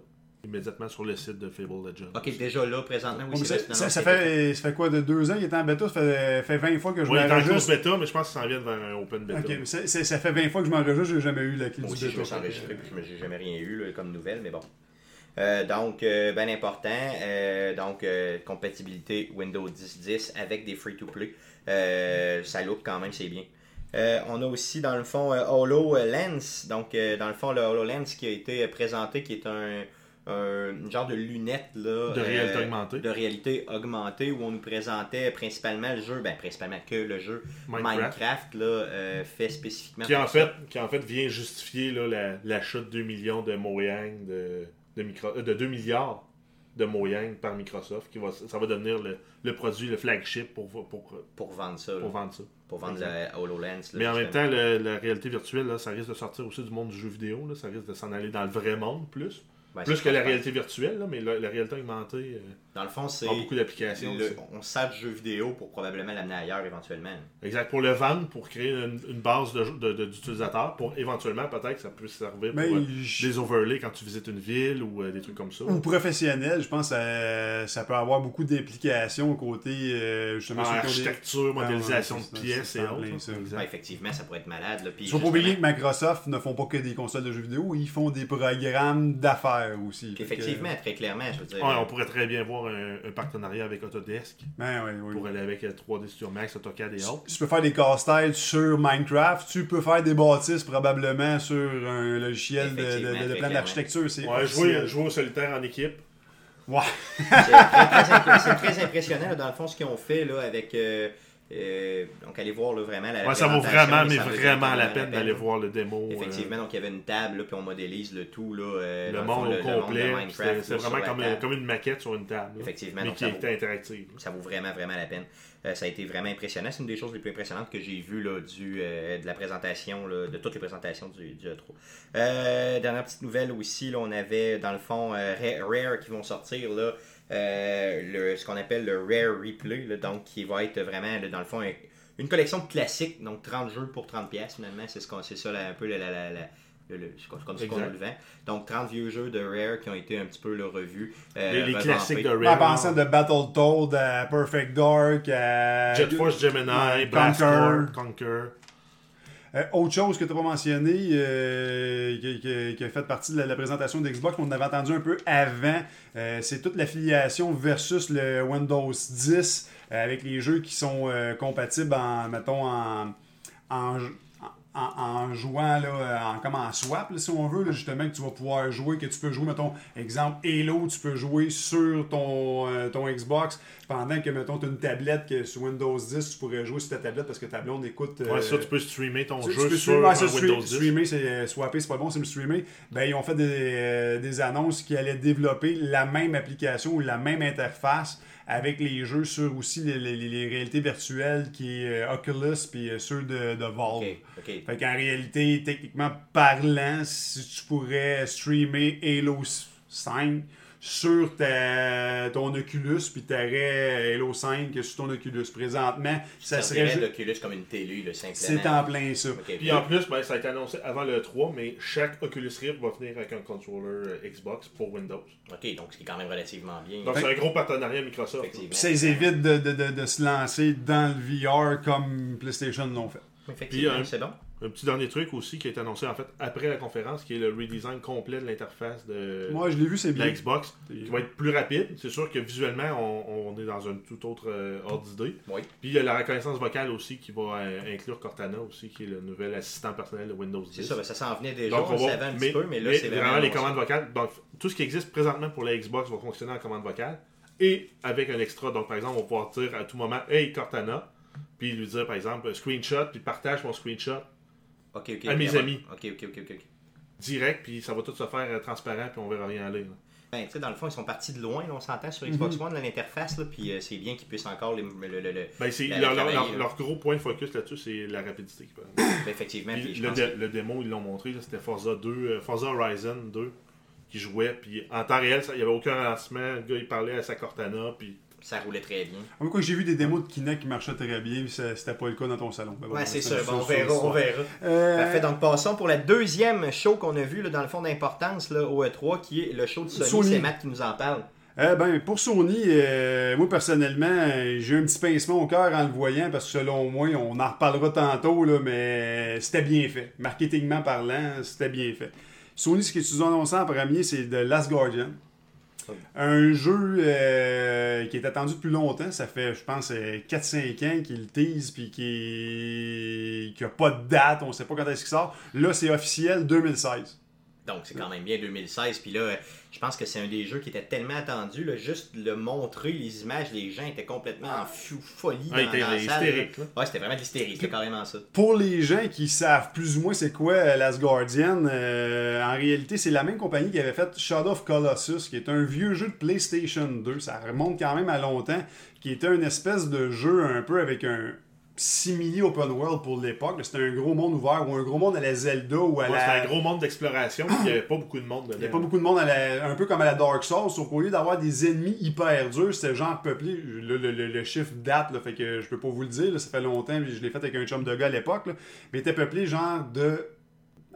immédiatement sur le site de Fable Legend. Ok, déjà là, présentement, oui, c'est ça, fait, ça fait quoi de deux ans qu'il est en bêta? Ça fait, fait 20 fois que je Oui, il est en close m'enregistre. bêta, mais je pense qu'ils s'en viennent vers un open bêta. Ok, mais ça fait 20 fois que je m'enregistre, j'ai jamais eu la clé Moi du aussi, je me bêta. suis enregistré puis je me- j'ai jamais rien eu là, comme nouvelle, mais bon. Euh, donc, euh, bien important. euh, donc, euh, compatibilité Windows 10.10 avec des free-to-play. Euh, ça look quand même, c'est bien. Euh, on a aussi dans le fond euh, HoloLens. Donc, euh, dans le fond, le HoloLens qui a été présenté, qui est un, un genre de lunette là, De réalité euh, augmentée. de réalité augmentée où on nous présentait principalement le jeu, ben principalement que le jeu Minecraft. Minecraft, là, euh, fait spécifiquement Qui en, pour ça. fait, qui en fait vient justifier là, la- l'achat de 2 millions de Mojang de, de, micro- euh, de 2 milliards de Mojang par Microsoft. Qui va, ça va devenir le, le produit, le flagship pour, pour, pour, pour vendre ça. là. vendre ça. pour vendre la HoloLens. là, Mais en même temps, le- la réalité virtuelle, là, ça risque de sortir aussi du monde du jeu vidéo. Là, ça risque de s'en aller dans le vrai monde plus. Ben, plus que la réalité virtuelle, là, mais la, la réalité augmentée euh, Dans le fond, c'est. a beaucoup d'applications. on sert du jeu vidéo pour probablement l'amener ailleurs éventuellement. Exact. Pour le vendre, pour créer une, une base de- de- de- d'utilisateurs, pour éventuellement peut-être que ça puisse servir Mais pour euh, je- des overlays quand tu visites une ville ou euh, des trucs comme ça. Ou professionnel, je pense que ça, ça peut avoir beaucoup d'implications côté euh, justement architecture, modélisation Ah ouais, de pièces et autres. ça. Ouais, effectivement, ça pourrait être malade. Là, puis Il faut pas oublier que Microsoft ne font pas que des consoles de jeux vidéo, ils font des programmes d'affaires aussi. que- effectivement, très clairement, je veux dire. Ouais, on pourrait très bien voir un, un partenariat avec Autodesk Ben ouais, oui. pour aller avec euh, 3D Studio Max, AutoCAD et autres. Tu peux faire des casse-têtes sur Minecraft, tu peux faire des bâtisses probablement sur un logiciel de, de, de- de plan d'architecture. C'est Ouais, officiel. jouer, jouer au solitaire en équipe. Ouais. C'est très, très impré- c'est très impressionnant, dans le fond, ce qu'ils ont fait là, avec. euh, Euh, donc, allez voir là, vraiment la Ouais, ça vaut vraiment, mais vraiment la peine d'aller voir le démo. euh, Effectivement, donc il y avait une table, là, puis on modélise le tout. Là, euh, le monde fond, au complet. C'est vraiment comme, une maquette sur une table. Effectivement, Mais donc qui ça vaut- était interactive. ça vaut vraiment, vraiment la peine. Ça a été vraiment impressionnant. C'est une des choses les plus impressionnantes que j'ai vues là, du, de la présentation, là, de toutes les présentations du, du E3. Euh, dernière petite nouvelle aussi, là, on avait dans le fond Ra- Rare qui vont sortir là, le, ce qu'on appelle le Rare Replay, là, donc qui va être vraiment là, dans le fond un- une collection de classiques, donc 30 jeux pour 30 pièces finalement, c'est ce qu'on c'est ça là, un peu la, la, la, la- le- le- c'est comme ça qu'on le vend. Donc 30 vieux jeux de Rare qui ont été un petit peu là, revus. euh, Les, classiques de En Rare. pensant de Battletoad à Perfect Dark à. Jet Force Gemini, Ouais, Blast Conquer. Euh, autre chose que tu n'as pas mentionné, euh, qui, a fait partie de la, la présentation d'Xbox, qu'on avait entendu un peu avant, euh, c'est toute l'affiliation versus le Windows 10 euh, avec les jeux qui sont euh, compatibles en, mettons, en, en, en- en jouant là, en, comme en swap, là, si on veut, là, justement, que tu vas pouvoir jouer, que tu peux jouer, mettons, exemple Halo, tu peux jouer sur ton, euh, ton Xbox, pendant que, mettons, tu as une tablette que sur Windows 10, tu pourrais jouer sur ta tablette parce que ta blonde écoute. Ouais, euh, ça, tu peux streamer ton tu- tu jeu peux sur streamer- ouais, ça, stream- Windows 10. Streamer, c'est euh, swapper, c'est pas bon, c'est le streamer. Ben, ils ont fait des, euh, des annonces qui allaient développer la même application ou la même interface avec les jeux sur aussi les, les- les réalités virtuelles qui est euh, Oculus puis euh, ceux de, de Valve. Fait qu'en réalité, techniquement parlant, si tu pourrais streamer Halo 5 sur ta, ton Oculus, puis tu aurais Halo 5 sur ton Oculus. Présentement, ça Ça serait. serait ju- l'Oculus comme une télé, là, simplement. C'est en plein ça. Ok. Puis en plus, ben, ça a été annoncé avant le 3, mais chaque Oculus Rift va venir avec un controller euh, Xbox pour Windows. Ok, donc c'est quand même relativement bien. Donc c'est un gros partenariat Microsoft. Ça les évite de, de, de, de se lancer dans le VR comme PlayStation l'ont fait. Effectivement, Puis, euh, c'est bon. Un petit dernier truc aussi qui a été annoncé en fait après la conférence, qui est le redesign complet de l'interface de, Moi, je l'ai vu, c'est de la bien. Xbox, qui va être plus rapide. C'est sûr que visuellement, on, on est dans un tout autre euh, ordre d'idée. Oui. Puis il y a la reconnaissance vocale aussi qui va euh, inclure Cortana aussi, qui est le nouvel assistant personnel de Windows 10. C'est ça, ben, ça s'en venait déjà, Donc, on on le va- savait un petit peu, mais là, c'est vraiment, les commandes vocales. Donc, tout ce qui existe présentement pour la Xbox va fonctionner en commande vocale et avec un extra. Donc, par exemple, on va pouvoir dire à tout moment Hey Cortana, puis lui dire par exemple screenshot, puis partage mon screenshot Ok, ok. à mes ok, amis. Ok, ok, ok, ok. direct, puis ça va tout se faire euh, transparent, puis on verra rien aller. là. Ben, tu sais, dans le fond, ils sont partis de loin, là, on s'entend sur Xbox One, là, l'interface, là, puis euh, c'est bien qu'ils puissent encore les- le, le- le- Ben, c'est la- leur, leur- gros point de focus là-dessus, c'est la rapidité. [coughs] Ben, effectivement, Puis le, le démo, ils l'ont montré, c'était Forza 2, euh, Forza Horizon 2 qui jouait, puis en temps réel, il n'y avait aucun ralentissement, le gars il parlait à sa Cortana, puis ça roulait très bien. En tout cas, j'ai vu des démos de Kinect qui marchaient très bien, ça- c'était pas le cas dans ton salon. Ben, Ouais, c'est ça, bon, on verra, on verra. Euh, Parfait, donc passons pour la deuxième show qu'on a vu là, dans le fond d'importance au E3, qui est le show de Sony. Sony. C'est Matt qui nous en parle. Eh ben, pour Sony, euh, moi personnellement, euh, j'ai eu un petit pincement au cœur en le voyant parce que selon moi, on en reparlera tantôt, là, mais c'était bien fait. Marketingment parlant, c'était bien fait. Sony, ce qu'ils ont annoncé en premier, c'est de Last Guardian. Un jeu euh, qui est attendu depuis longtemps. Ça fait, je pense, euh, 4-5 ans qu'il tease puis qui n'a pas de date. On ne sait pas quand est-ce qu'il sort. Là, c'est officiel 2016. Donc c'est quand même bien 2016. Puis là, je pense que c'est un des jeux qui était tellement attendu. Là, juste le montrer, les images, les gens étaient complètement en fou, folie Ah, dans, la salle. Ouais, c'était vraiment de l'hystérie. C'était carrément ça. Pour les gens qui savent plus ou moins c'est quoi euh, Last Guardian, euh, en réalité, c'est la même compagnie qui avait fait Shadow of Colossus, qui est un vieux jeu de PlayStation 2. Ça remonte quand même à longtemps, qui était une espèce de jeu un peu avec un simili open world pour l'époque. C'était un gros monde ouvert ou un gros monde à la Zelda ou à Ouais, la... C'était un gros monde d'exploration, il n'y avait pas beaucoup de monde dedans. Il n'y a pas beaucoup de monde, à la- un peu comme à la Dark Souls, sauf qu'au lieu d'avoir des ennemis hyper durs, c'était genre peuplé. Le, le- le- le chiffre date, là, fait que je peux pas vous le dire, là, ça fait longtemps, puis je l'ai fait avec un chum de gars à l'époque, mais il était peuplé genre de,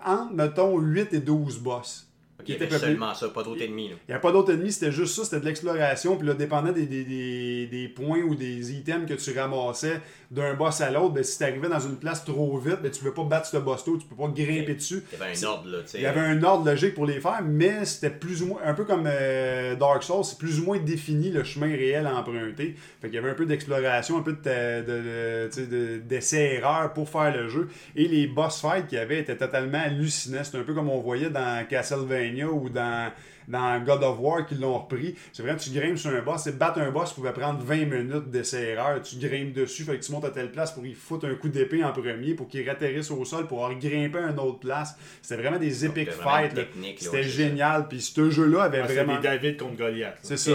entre, mettons, 8 et 12 boss. Qui il y était avait seulement ça, pas d'autres ennemis. là. Il n'y a pas d'autres ennemis, c'était juste ça, c'était de l'exploration. Puis là, dépendant des, des, des, des points ou des items que tu ramassais d'un boss à l'autre, ben, si tu arrivais dans une place trop vite, ben, tu ne peux pas battre ce boss-là, tu peux pas grimper dessus. Il y avait un ordre, là. Il y avait un ordre logique pour les faire, mais c'était plus ou moins, un peu comme euh, Dark Souls, c'est plus ou moins défini le chemin réel à emprunter. Fait qu'il y avait un peu d'exploration, un peu de, ta- de, de- de- d'essais-erreurs pour faire le jeu. Et les boss fights qu'il y avait étaient totalement hallucinants. C'était un peu comme on voyait dans Castlevania ou dans dans God of War qui l'ont repris. C'est vrai, tu grimpes sur un boss. C'est battre un boss pouvait prendre 20 minutes d'essai-erreur. Tu grimpes dessus, fait que tu montes à telle place pour y foutre un coup d'épée en premier, pour qu'il atterrisse au sol, pour avoir grimpé à une autre place. C'était vraiment des c'était vraiment fights. C'était génial. Puis ce jeu-là avait Ah, vraiment. des David contre Goliath. C'est ça.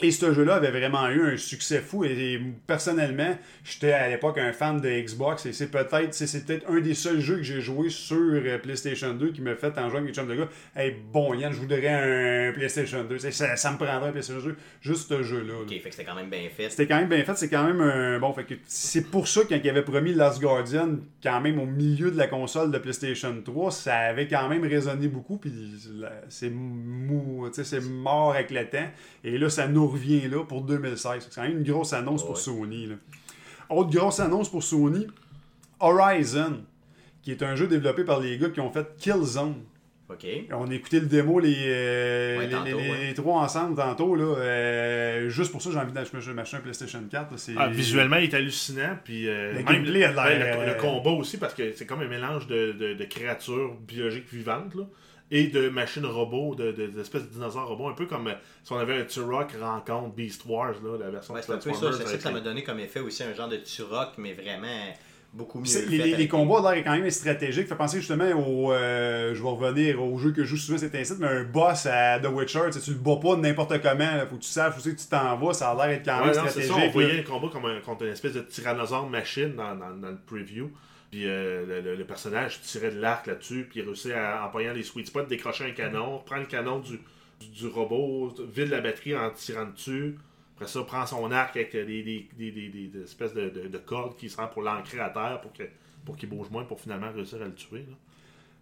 Et ce jeu-là avait vraiment eu un succès fou. Et, et personnellement, j'étais à l'époque un fan de Xbox. Et c'est peut-être c'est, c'est peut-être un des seuls jeux que j'ai joué sur euh, PlayStation 2 qui m'a fait en jouant avec mes chums de gars. Hey, bon, Yann, je voudrais un PlayStation 2. Tu sais, Ça, ça me prendrait un PlayStation 2. Juste ce jeu-là. là. Ok, fait que c'était quand même bien fait. C'était quand même bien fait, c'est quand même un bon. Fait que c'est pour ça quand il avait promis Last Guardian, quand même au milieu de la console de PlayStation 3, ça avait quand même résonné beaucoup. Puis c'est mou, c'est mort avec le temps. Et là, ça nous revient là pour 2016. C'est quand même une grosse annonce pour Ouais. Sony. là. Autre grosse annonce pour Sony, Horizon, qui est un jeu développé par les gars qui ont fait Killzone. Ok. On a écouté le démo les, euh, Ouais, les, tantôt, les- ouais. les trois ensemble tantôt. Là, Euh, juste pour ça, j'ai envie d'acheter un PlayStation 4. là, c'est- Ah, visuellement, il est hallucinant. Puis, euh, Le même gameplay a l'air, ouais, le, le combat aussi, parce que c'est comme un mélange de, de- de créatures biologiques vivantes là, et de machines robots, de- de- d'espèces de, dinosaures robots, un peu comme si on avait un Turok rencontre Beast Wars, là, la version Ouais, c'est un peu ça. Transformers C'est ça avec que ça les- m'a donné comme effet aussi, un genre de Turok, mais vraiment beaucoup mieux. Fait les, les- combats ont l'air quand même stratégiques. Fait penser justement au. euh, je vais revenir au jeu que je joue souvent, c'est ainsi, mais un boss à The Witcher, tu sais, tu le bats pas n'importe comment. là. Faut que tu saches où que tu t'en vas. Ça a l'air d'être quand Ouais, même non, c'est stratégique. ça, on là. voyait le combat comme un- contre une espèce de tyrannosaure machine dans, dans- dans le preview. Puis euh, le, le- le personnage tirait de l'arc là-dessus, puis il réussit à, en pognant les sweet spots, décrocher un canon, prendre le canon du, du, du robot, vide la batterie en tirant dessus. Après ça, prend son arc avec des, des, des, des- des- espèces de, de- de cordes qui sert pour l'ancrer à terre pour que pour qu'il bouge moins pour finalement réussir à le tuer. là.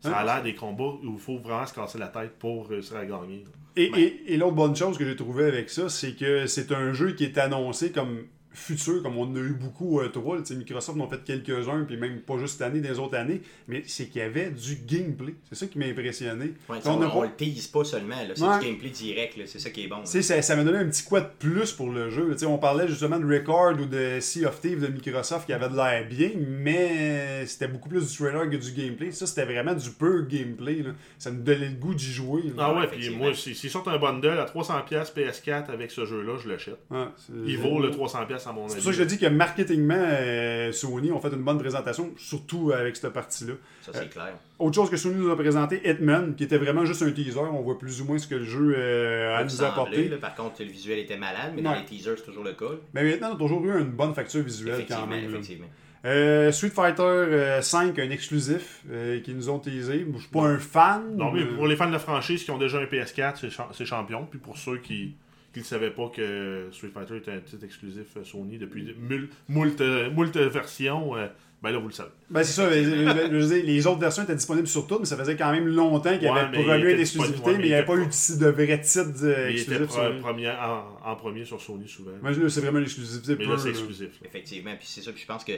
Ça a l'air des combats où il faut vraiment se casser la tête pour réussir à gagner. là. Et, et- et l'autre bonne chose que j'ai trouvé avec ça, c'est que c'est un jeu qui est annoncé comme futur, comme on en a eu beaucoup euh, trois. là. Tu sais, Microsoft en a fait quelques-uns, puis même pas juste cette année, des autres années, mais c'est qu'il y avait du gameplay. C'est ça qui m'a impressionné. Ouais, on on, a on pas- le tease pas seulement, c'est Ouais. du gameplay direct, c'est ça qui est bon. Ça, ça m'a donné un petit quoi de plus pour le jeu. Tu sais, on parlait justement de Record ou de Sea of Thieves de Microsoft qui avait de l'air bien, mais c'était beaucoup plus du trailer que du gameplay. Ça, c'était vraiment du pur gameplay. là. Ça nous donnait le goût d'y jouer. là. Ah Ouais, puis moi, si- s'ils sortent un bundle à 300$ PS4 avec ce jeu-là, je l'achète. Ouais, Il vaut le 300$ à mon avis. C'est pour ça que je dis que marketingment, euh, Sony ont fait une bonne présentation, surtout avec cette partie-là. Ça, c'est clair. Autre chose que Sony nous a présenté, Hitman, qui était vraiment juste un teaser. On voit plus ou moins ce que le jeu euh, a nous apporter. là, par contre, le visuel était malade, mais dans les teasers, c'est toujours le cas. là. Mais Hitman a toujours eu une bonne facture visuelle quand Effectivement, même. effectivement. Euh, Street Fighter euh, 5, un exclusif euh, qui nous ont teasé. Je suis pas un fan. Non, mais euh, pour les fans de la franchise qui ont déjà un PS4, c'est cha- c'est champion. Puis pour ceux qui ne savaient pas que Street Fighter était un petit exclusif euh, Sony depuis de- mul- moult, euh, moult versions, euh, ben là, vous le savez. Ben c'est ça, les, les- je veux dire, les autres versions étaient disponibles sur toutes, mais ça faisait quand même longtemps qu'il y Ouais, avait il promu une exclusivité, ouais, mais il n'y avait pas eu de, vrai titre Mais il était exclusif. premier, en, en premier sur Sony souvent. Moi, c'est vraiment l'exclusivité mais pure, là, c'est exclusif. là. Effectivement, puis c'est ça, puis je pense que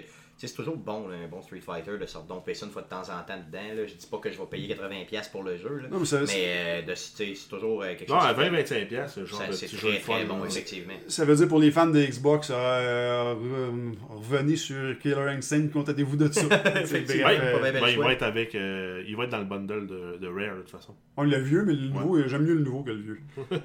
c'est toujours bon, là, un bon Street Fighter, de sorte donc payer ça une fois de temps en temps dedans. Là. Je dis pas que je vais payer 80$ pour le jeu, là. Non, mais ça, mais euh, c'est toujours euh, quelque Non, chose. à qui- 20-25$, piastres, ce genre ça, de c'est petit jeu très fun. très bon, là. effectivement. ça veut dire pour les fans de Xbox, euh, re- revenez sur Killer Instinct, contentez-vous de ça. [laughs] Effectivement. Bref, euh, ben, il va être avec, euh, il va être dans le bundle de, de Rare de toute façon. On l'a vieux, mais le nouveau, j'aime mieux le nouveau que le vieux. [laughs]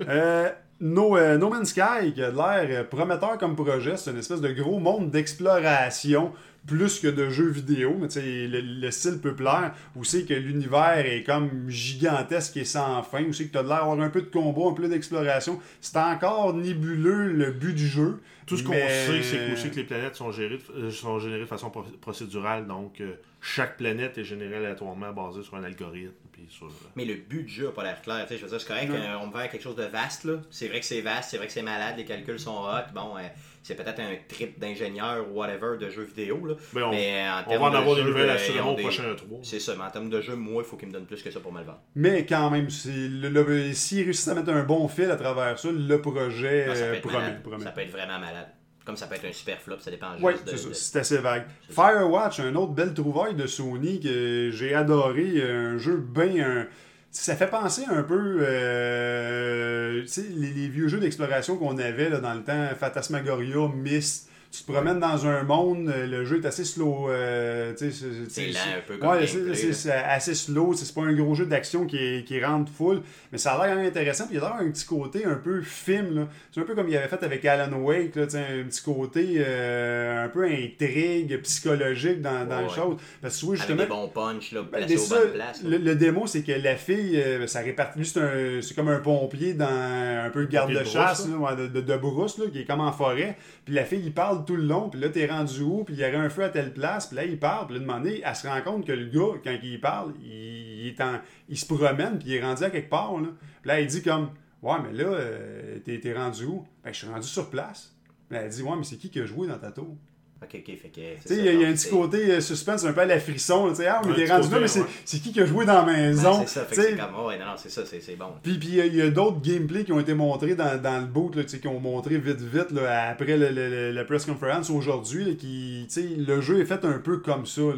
No, euh, no Man's Sky, qui a l'air euh, prometteur comme projet, c'est une espèce de gros monde d'exploration, plus que de jeux vidéo, mais tu sais, le, le style peut plaire. Où c'est que l'univers est comme gigantesque et sans fin, où c'est que tu as l'air d'avoir un peu de combat, un peu d'exploration. C'est encore nébuleux le but du jeu. Tout ce qu'on sait, c'est que, aussi que les planètes sont, gérées euh, sont générées de façon pro- procédurale. Donc, euh, chaque planète est générée aléatoirement basée sur un algorithme. Puis sur, Mais le but du jeu n'a pas l'air clair. Tu sais, je veux dire, c'est correct, Ouais. euh, on va vers quelque chose de vaste. là. C'est vrai que c'est vaste, c'est vrai que c'est malade, les calculs sont hot. Bon, euh, c'est peut-être un trip d'ingénieur ou whatever de jeux vidéo. Là. On- mais en on termes va en de avoir des nouvelles euh, assurément au des- prochain 3. C'est ça, mais en termes de jeu, moi, il faut qu'ils me donnent plus que ça pour me le vendre. Mais quand même, s'ils réussissent à mettre un bon fil à travers ça, le projet Ah, ça, peut euh, être promet, malade. promet. ça peut être vraiment malade. Comme ça peut être un super flop, ça dépend Oui, juste de. c'est de- c'est assez vague. Firewatch, un autre belle trouvaille de Sony que j'ai adoré, un jeu bien... un- Ça fait penser un peu, euh, les, les vieux jeux d'exploration qu'on avait là, dans le temps, Phantasmagoria, Myst, tu te promènes dans un monde, euh, le jeu est assez slow. euh, c'est- lent un peu comme Ouais, c'est- assez slow, c'est pas un gros jeu d'action qui, qui rentre full, mais ça a l'air quand même intéressant. Puis il y a l'air un petit côté un peu film. C'est un peu comme il avait fait avec Alan Wake, là, un petit côté euh, un peu intrigue psychologique dans, dans Ouais, le ouais. chose. Parce que Avec justement, des bons punch, là, ben, aux ça, places. le, le démo, c'est que la fille, euh, ça répartit. Lui, c'est un- c'est comme un pompier dans un peu garde de chasse, là, de, de, de brousse, là, qui est comme en forêt. Puis la fille, il parle tout le long. Puis là, t'es rendu où? Puis il y aurait un feu à telle place. Puis là, il parle. Puis là, demandé, elle se rend compte que le gars, quand il parle, il, est en- il se promène. Puis il est rendu à quelque part. Là. Puis là, il dit comme, ouais, mais là, euh, t'es rendu où? Ben, je suis rendu sur place. Puis elle dit, ouais, mais c'est qui qui a joué dans ta tour? Ok, ok, fait que. Tu sais, il y, a- un petit côté euh, suspense, un peu à la frisson. tu sais, ah, t'es petit rendu là, mais c'est qui qui a joué dans la maison? c'est ça, fait c'est comme. Ouais, non, non, c'est ça, c'est bon. puis puis il y a- d'autres gameplays qui ont été montrés dans, dans le boot, tu sais, qui ont montré vite vite là, après le, le- le- la press conference aujourd'hui. qui, tu sais, le jeu est fait un peu comme ça. Là.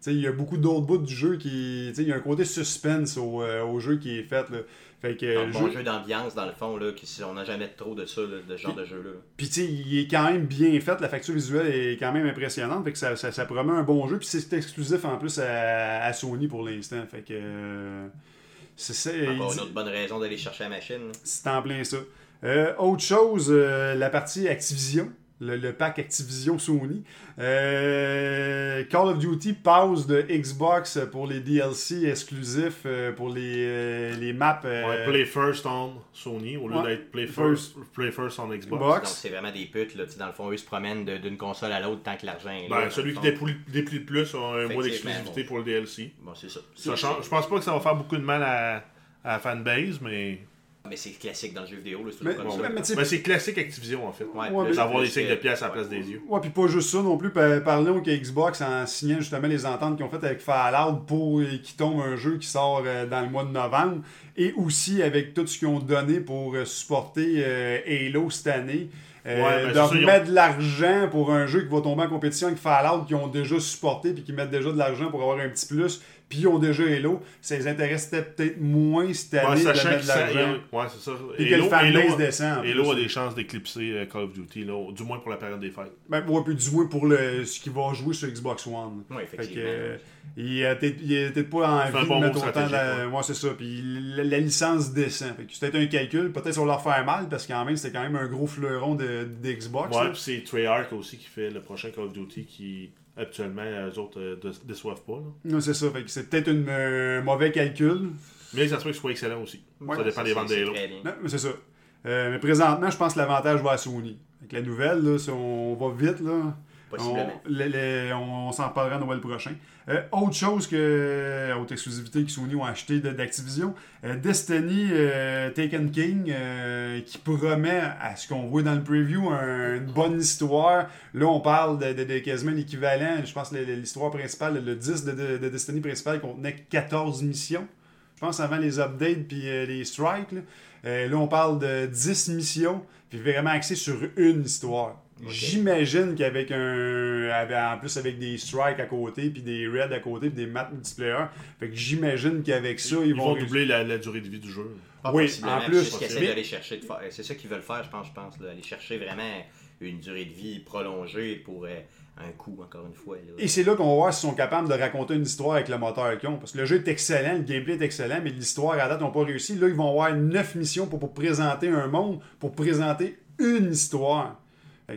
Tu sais, Il y a beaucoup d'autres bouts du jeu qui. tu sais, Il y a un côté suspense au, euh, au jeu qui est fait. Là. Fait que, Un bon jeu- jeu d'ambiance, dans le fond, là, qui, on n'a jamais trop de ça, là, de ce genre de jeu-là. Puis tu sais, il est quand même bien fait, la facture visuelle est quand même impressionnante, fait que ça, ça, ça promet un bon jeu, puis c'est exclusif en plus à, à Sony pour l'instant, fait que euh, c'est ça. Encore dit- une autre bonne raison d'aller chercher la machine. C'est en plein ça. Euh, autre chose, euh, la partie Activision, le, le pack Activision Sony. Euh, Call of Duty passe de Xbox pour les DLC exclusifs euh, pour les, euh, les maps euh, Ouais, Play First on Sony au lieu Ouais. d'être Play First. Play First on Xbox. Xbox. Donc, c'est vraiment des putes, là. Dans le fond, eux se promènent de- d'une console à l'autre tant que l'argent est là. Ben, celui qui déplie, déplie le plus a un mois d'exclusivité bon. pour le DLC. Bon, c'est ça. Ça C'est- change- je pense pas que ça va faire beaucoup de mal à, à la fanbase, mais Mais c'est classique dans le jeu vidéo, là, c'est Mais- comme ouais, ça. mais c'est classique Activision en fait. Ouais, Ouais, des signes de pièces à la ouais. place des yeux. Ouais, puis pas juste ça non plus. Pa- Parlons que Xbox, en signant justement les ententes qu'ils ont faites avec Fallout pour euh, qu'il tombe un jeu qui sort euh, dans le mois de novembre, et aussi avec tout ce qu'ils ont donné pour euh, supporter euh, Halo cette année. euh, Ouais, ben, de c'est ça, ils remettre de l'argent pour un jeu qui va tomber en compétition avec Fallout qui ont déjà supporté puis qui mettent déjà de l'argent pour avoir un petit plus puis ils ont déjà Halo ça les intéressait peut-être moins cette Ouais, année de sachant mettre de l'argent ouais, c'est ça. puis que le Halo, fanbase Halo, descend plus. a des chances d'éclipser euh, Call of Duty, là, du moins pour la période des fêtes. Ben, ouais, puis du moins pour le, ce qui va jouer sur Xbox One Ouais, Fait que, effectivement. euh, il a peut-être pas envie bon de mettre autant de Ouais, c'est ça. Puis la, la licence descend. Fait que c'était un calcul. Peut-être sur leur faire mal parce qu'en même, c'était quand même un gros fleuron de, d'Xbox. Ouais, puis c'est Treyarch aussi qui fait le prochain Call of Duty qui, actuellement, eux autres, euh, dé- déçoivent pas. là. Non, c'est ça. Fait que c'est peut-être un euh, mauvais calcul. Mais ça se peut que ce soit excellent aussi. Ouais, ça dépend des ventes mais c'est ça. Euh, mais présentement, je pense que l'avantage va à Sony. Avec la nouvelle, là, si on va vite, là. Possiblement. On, les- les- on- on s'en reparlera Noël prochain. Euh, autre chose que euh, autre exclusivité que Sony ont acheté d'Activision, euh, Destiny euh, Taken King qui promet à ce qu'on voit dans le preview un- une bonne histoire. Là, on parle de, de- de quasiment l'équivalent. Je pense que l'histoire principale, le 10 de, de- de Destiny principal contenait 14 missions. Je pense avant les updates puis les strikes. Là. Là, on parle de 10 missions, puis vraiment axé sur une histoire. J'imagine qu'avec un. avec- En plus, avec des strikes à côté, puis des raids à côté, puis des maps multiplayer. Fait que j'imagine qu'avec ça, ils, Ils vont doubler la, la durée de vie du jeu. Oui, en puis plus, C'est ce d'aller chercher. C'est ça qu'ils veulent faire, je pense, je pense. là, aller chercher vraiment une durée de vie prolongée pour euh, un coup, encore une fois. là. Et c'est là qu'on va voir s'ils sont capables de raconter une histoire avec le moteur qu'ils ont. Parce que le jeu est excellent, le gameplay est excellent, mais l'histoire à date n'ont pas réussi. Là, ils vont avoir 9 missions pour, pour présenter un monde, pour présenter une histoire.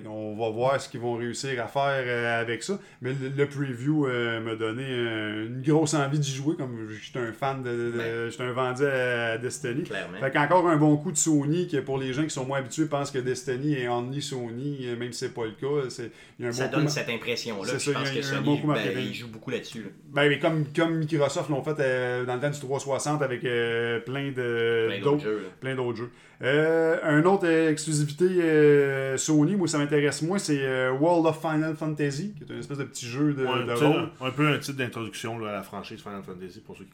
On va voir ce qu'ils vont réussir à faire euh, avec ça. Mais le, preview euh, m'a donné une grosse envie d'y jouer, comme j'étais un fan de. de- Ouais. J'étais un vendu à Destiny. Clairement. Fait qu'encore un bon coup de Sony, que pour les gens qui sont moins habitués pensent que Destiny est only Sony, euh, même si c'est pas le cas. c'est- Il y a un Ça bon donne coup- cette impression-là. Je ça, pense que Sony, bon ben, il joue beaucoup là-dessus. là. Ben, mais comme, comme Microsoft l'ont fait euh, dans le temps du 360 avec euh, plein d'autres jeux. plein d'autres jeux. Euh, un autre exclusivité euh, Sony, moi ça m'intéresse moins, c'est euh, World of Final Fantasy, qui est une espèce de petit jeu de, Ouais, de rôle. un, un peu un titre d'introduction à la franchise Final Fantasy pour ceux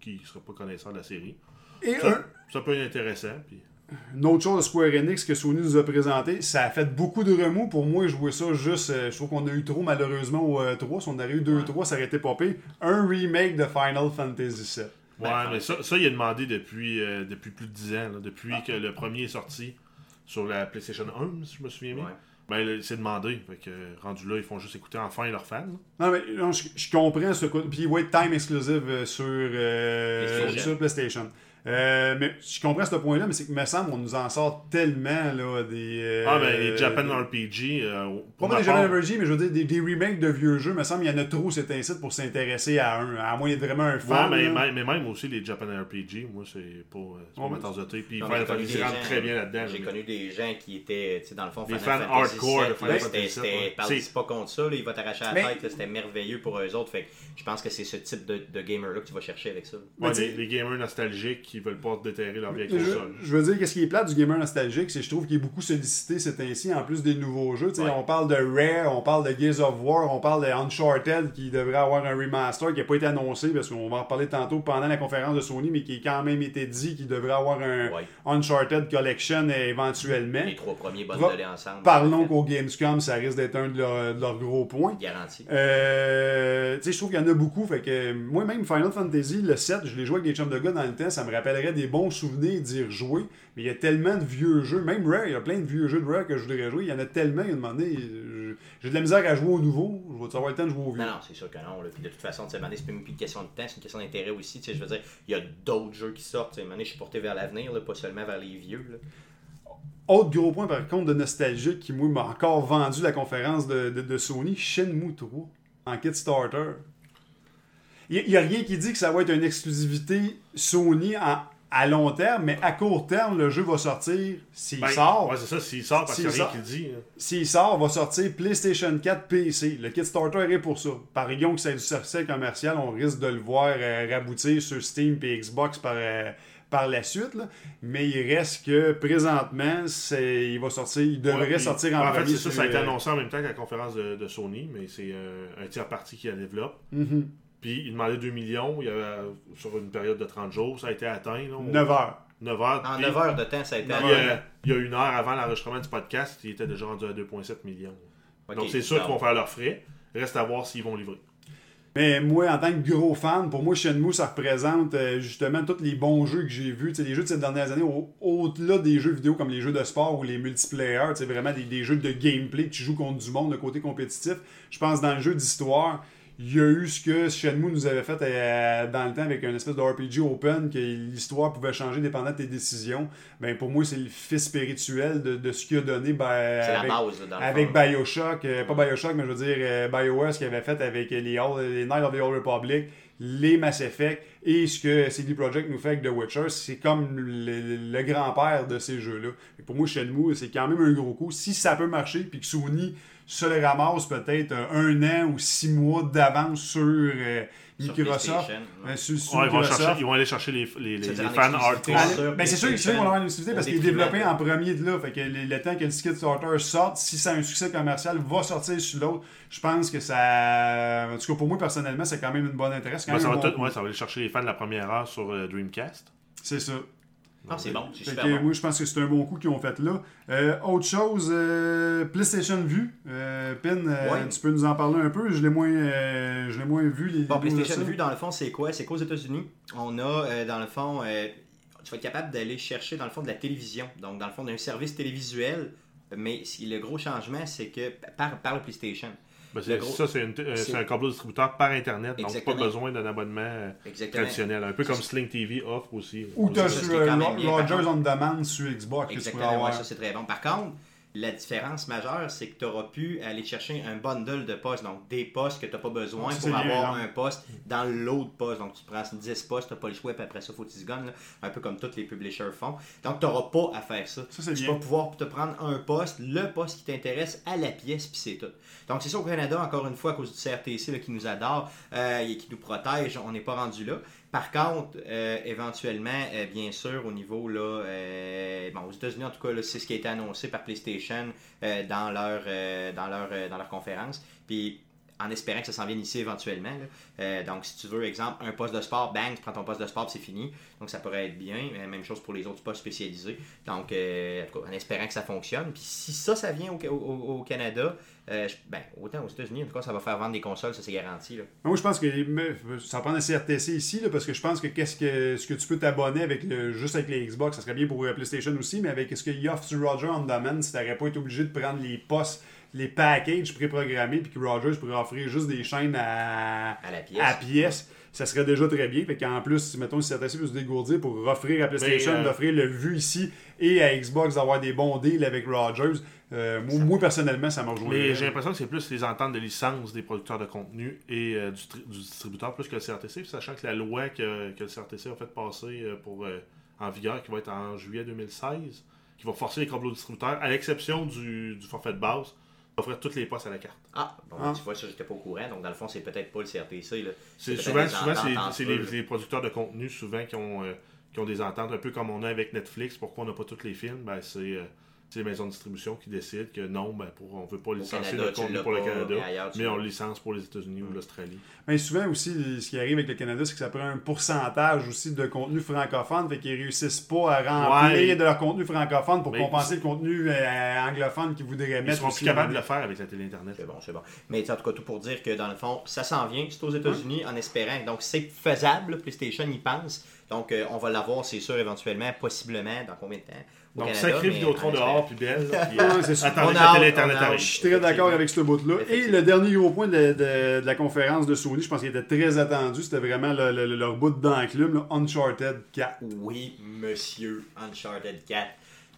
qui ne seraient pas connaisseurs de la série. Et Ça, un, ça peut être intéressant. Puis... une autre chose de Square Enix que Sony nous a présenté, ça a fait beaucoup de remous. Pour moi, jouer ça juste, euh, je trouve qu'on a eu trop malheureusement au euh, 3. Si on avait eu 2-3, ça aurait été popé. Un remake de Final Fantasy VII. Ouais, Ben, mais ça, ça, il a demandé depuis, euh, depuis plus de 10 ans, là, depuis Ah. que le premier est sorti sur la PlayStation 1, si je me souviens bien. Ouais. Ben, c'est demandé. Fait que, rendu là, ils font juste écouter enfin leurs fans. là. Non, mais non, je, je comprends ce coup. Puis, ouais, time exclusive euh, sur, euh, sur PlayStation. Euh, mais je comprends ce point-là, mais c'est que, me semble, on nous en sort tellement, là, des. euh, Ah, ben, les Japan RPG. euh, Pas pour des Japan RPG, mais je veux dire, des, des remakes de vieux jeux, me semble, il y en a trop, c'est un site pour s'intéresser à un. À moins d'être vraiment un Ouais, fan. mais, là. même- mais même aussi les Japan RPG, moi, c'est pas, euh, pas Ouais, ma tasse de thé. Puis Final j'ai connu Fantasy des rentre gens- très bien là-dedans. J'ai là. connu des gens qui étaient, tu sais, dans le fond, Des Final fans hardcore de Final là, Fantasy C'était, ouais. pas contre ça, là, il va t'arracher la Mais- tête, là, c'était merveilleux pour eux autres. Fait que je pense que c'est ce type de, de gamer-là que tu vas chercher avec ça. Ouais, Mais les gamers nostalgiques qui veulent pas déterrer leur vieille Je, console. je veux dire, qu'est-ce qui est plate du gamer nostalgique, c'est que je trouve qu'il est beaucoup sollicité ces temps-ci, en plus des nouveaux jeux. Ouais. On parle de Rare, on parle de Gears of War, on parle de Uncharted qui devrait avoir un remaster qui n'a pas été annoncé, parce qu'on va en reparler tantôt pendant la conférence de Sony, mais qui a quand même été dit qu'il devrait avoir un Ouais. Uncharted Collection éventuellement. Les trois premiers bundlés ensemble. Parlons qu'au Gamescom, ça risque d'être un de leurs, gros points. Garanti. Euh, tu sais, je trouve qu'il y en a beaucoup. Fait que moi-même, Final Fantasy, le 7, je l'ai joué avec des chums de gars dans le temps. Ça me rappellerait des bons souvenirs d'y rejouer. Mais il y a tellement de vieux jeux. Même Rare, il y a plein de vieux jeux de Rare que je voudrais jouer. Il y en a tellement. Il y a euh, j'ai de la misère à jouer au nouveau. Je vais avoir le temps de jouer au vieux. Non, non, c'est sûr que non. Là. Puis de toute façon, c'est même plus une question de temps, c'est une question d'intérêt aussi. Je veux dire, il y a d'autres jeux qui sortent. Donné, je suis porté vers l'avenir, pas seulement vers les vieux. Là. Autre gros point, par contre, de nostalgie qui, moi, m'a encore vendu la conférence de, de, de Sony, Shenmue 3 en Kickstarter. Il n'y a rien qui dit que ça va être une exclusivité Sony en- à long terme, mais à court terme, le jeu va sortir s'il Ben, sort. Ouais, c'est ça, s'il sort parce qu'il n'y a rien sort. qui dit. hein. S'il sort, va sortir PlayStation 4 PC. Le Kickstarter est pour ça. Parions que c'est du succès commercial, on risque de le voir euh, raboutir sur Steam et Xbox par, euh, par la suite. là. Mais il reste que présentement, c'est, il va sortir, il devrait Ouais, sortir en, en fait, c'est ça, ça a été euh, annoncé en même temps que la conférence de, de Sony, mais c'est euh, un tiers parti qui la développe. mhm. Puis il demandait 2 millions, il y avait, sur une période de 30 jours, ça a été atteint. Là, 9 heures. 9 heures. En puis- 9 heures de temps, ça a été. euh, il y a une heure avant l'enregistrement du podcast, il était déjà rendu à 2,7 millions. Donc c'est sûr qu'ils vont faire leurs frais. Reste à voir s'ils vont livrer. Mais moi, en tant que gros fan, pour moi, Shenmue, ça représente euh, justement tous les bons jeux que j'ai vus. Les jeux de ces dernières années, au- au-delà des jeux vidéo comme les jeux de sport ou les multiplayer, tu sais, vraiment des, des jeux de gameplay que tu joues contre du monde, de côté compétitif. Je pense dans le jeu d'histoire, il y a eu ce que Shenmue nous avait fait euh, dans le temps avec un espèce de RPG open, que l'histoire pouvait changer dépendant de tes décisions. Ben, pour moi, c'est le fils spirituel de, de ce qu'il a donné ben, C'est la avec, base, là, avec. Bioshock, euh, pas Bioshock, mais je veux dire euh, BioWare, qu'il avait fait avec les, All- les Knights of the Old Republic, les Mass Effect, et ce que CD Projekt nous fait avec The Witcher, c'est comme le, le grand-père de ces jeux-là. Pour moi, Shenmue, c'est quand même un gros coup. Si ça peut marcher, puis que Sony se le ramasse peut-être euh, un an ou six mois d'avance sur euh, Microsoft, euh, sur, sur Ouais, ils, vont Microsoft, chercher- ils vont aller chercher les, les, fans hardcore. ben, c'est sûr qu'il PlayStation, vont avoir une exclusivité parce qu'il est développé en premier de là. Fait que le, le temps que le Kickstarter sorte, si a un succès commercial, va sortir sur l'autre. Je pense que ça. En tout cas, pour moi, personnellement, c'est quand même une bonne intérêt. C'est quand Ben, ça, va bon tout- coup. ouais, ça va aller chercher les fans de la première heure sur euh, Dreamcast. C'est ça. Ah, c'est bon, c'est Fait super que, bon. Moi, je pense que c'est un bon coup qu'ils ont fait là. Euh, autre chose, euh, PlayStation Vue. Euh, Pin, euh, Ouais. tu peux nous en parler un peu? Je l'ai moins, je l'ai moins vu. Les Bon, PlayStation. Vue, dans le fond, c'est quoi? C'est qu'aux États-Unis, on a, dans le fond, tu vas être capable d'aller chercher, dans le fond, de la télévision. Donc, dans le fond, d'un service télévisuel. Mais le gros changement, c'est que par, par le PlayStation. Ben, c'est- Le gros- Ça, c'est une- euh, c'est- c'est un câble distributeur par Internet, donc Exactement. pas besoin d'un abonnement euh, Exactement. traditionnel. Un peu comme Sling TV offre aussi. Ou tu as sur euh, Rogers on Demand sur Xbox que tu pourrais Exactement, ouais, avoir. ça c'est très bon. Par contre, la différence majeure, c'est que tu auras pu aller chercher un bundle de postes, donc des postes que tu n'as pas besoin pour bien, avoir un poste dans l'autre poste. Donc tu prends 10 postes, tu n'as pas le choix, puis après ça, faut que tu gonnes, un peu comme tous les publishers font. Donc tu n'auras pas à faire ça. Tu bien. vas pouvoir te prendre un poste, le poste qui t'intéresse à la pièce, puis c'est tout. Donc c'est ça au Canada, encore une fois, à cause du CRTC là, qui nous adore euh, et qui nous protège, on n'est pas rendu là. Par contre, euh, éventuellement, euh, bien sûr, au niveau, là, euh, bon, aux États-Unis, en tout cas, c'est ce qui a été annoncé par PlayStation euh, dans, leur, euh, dans, leur, euh, dans leur conférence. Puis, en espérant que ça s'en vienne ici éventuellement. Euh, donc, si tu veux, exemple, un poste de sport, bang, tu prends ton poste de sport, c'est fini. Donc, ça pourrait être bien. Euh, Même chose pour les autres postes spécialisés. Donc, euh, en tout cas, en espérant que ça fonctionne. Puis si ça, ça vient au, Canada, ben, autant aux États-Unis, en tout cas, ça va faire vendre des consoles, ça c'est garanti. Moi, je pense que ça prend un CRTC ici, parce que je pense que qu'est-ce que ce que tu peux t'abonner avec le, juste avec les Xbox, ça serait bien pour PlayStation aussi, mais avec ce qu'il offre sur Roger on Demand, si t'aurais pas été obligé de prendre les postes, les packages préprogrammés, puis que Rogers pourrait offrir juste des chaînes à, À la pièce. à pièce, ça serait déjà très bien. Fait qu'en plus, si, mettons, si CRTC peut se dégourdir pour offrir à PlayStation, euh, d'offrir le vu ici, et à Xbox d'avoir des bons deals avec Rogers, euh, moi, moi, personnellement, ça m'a rejoint. Mais j'ai l'impression que c'est plus les ententes de licence des producteurs de contenu et euh, du, tri- du distributeur plus que le CRTC, puis sachant que la loi que, que le CRTC a fait passer pour, en vigueur, qui va être en juillet 2016, qui va forcer les câbles distributeurs, à l'exception du, du forfait de base, d'offrir toutes les postes à la carte. Ah, bon, Ah. tu vois, ça, j'étais pas au courant. Donc, dans le fond, c'est peut-être pas le CRTC. Là. C'est souvent, souvent c'est, les producteurs de contenu souvent qui ont, euh, qui ont des ententes, un peu comme on a avec Netflix. Pourquoi on n'a pas tous les films? Ben, c'est, euh, c'est les maisons de distribution qui décident que non, ben, pour, on ne veut pas licencier Canada, notre contenu pour le Canada, mais ailleurs, on le licence pour les États-Unis ou l'Australie. Mais souvent aussi, ce qui arrive avec le Canada, c'est que ça prend un pourcentage aussi de contenu francophone, fait qu'ils réussissent pas à remplir Ouais. de leur contenu francophone pour Mais compenser le contenu euh, anglophone qu'ils voudraient Ils mettre. seront aussi plus capables de le faire avec la télé Internet. C'est bon, c'est bon. Mais en tout cas, tout pour dire que dans le fond, ça s'en vient. C'est aux États-Unis en espérant. Donc, c'est faisable. PlayStation y pense. Donc, euh, on va l'avoir, c'est sûr, éventuellement, possiblement, dans combien de temps? Donc, Canada, sacré Vidéotron dehors, puis belle. là, [laughs] puis, Ouais, euh, c'est sûr. attendez que la télé Internet. Je suis très d'accord avec ce bout-là. Et le dernier gros point de, de- de la conférence de Sony, je pense qu'il était très attendu, c'était vraiment le- le- leur bout d'enclume, là, Uncharted 4. Oui, monsieur Uncharted 4.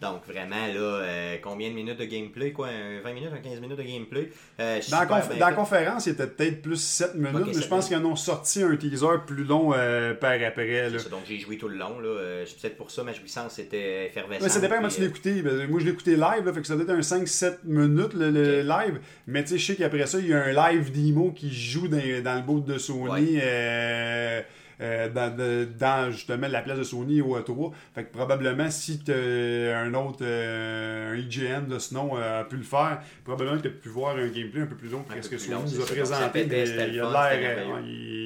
Donc, vraiment, là, euh, combien de minutes de gameplay quoi? Un 20 minutes, un 15 minutes de gameplay? Euh, Dans, la super conf- dans la conférence, il était peut-être plus 7 minutes, mais je pense qu'ils en ont sorti un teaser plus long euh, par après. Là. C'est ça, donc, j'ai joué tout le long. Là. Euh, c'est peut-être pour ça ma jouissance était effervescente. Ouais, ça dépend comment tu écouté. Ben, moi, je l'ai écouté live, là, fait que ça doit être un 5-7 minutes le, live. Mais tu sais, je sais qu'après ça, il y a un live demo qui joue dans, dans le bout de Sony. euh, euh, dans, dans, justement la place de Sony au A3. Fait que probablement si un autre euh, un IGN de ce nom euh, a pu le faire, probablement que tu as pu voir un gameplay un peu plus long que ce que Sony nous a présenté. mais il a l'air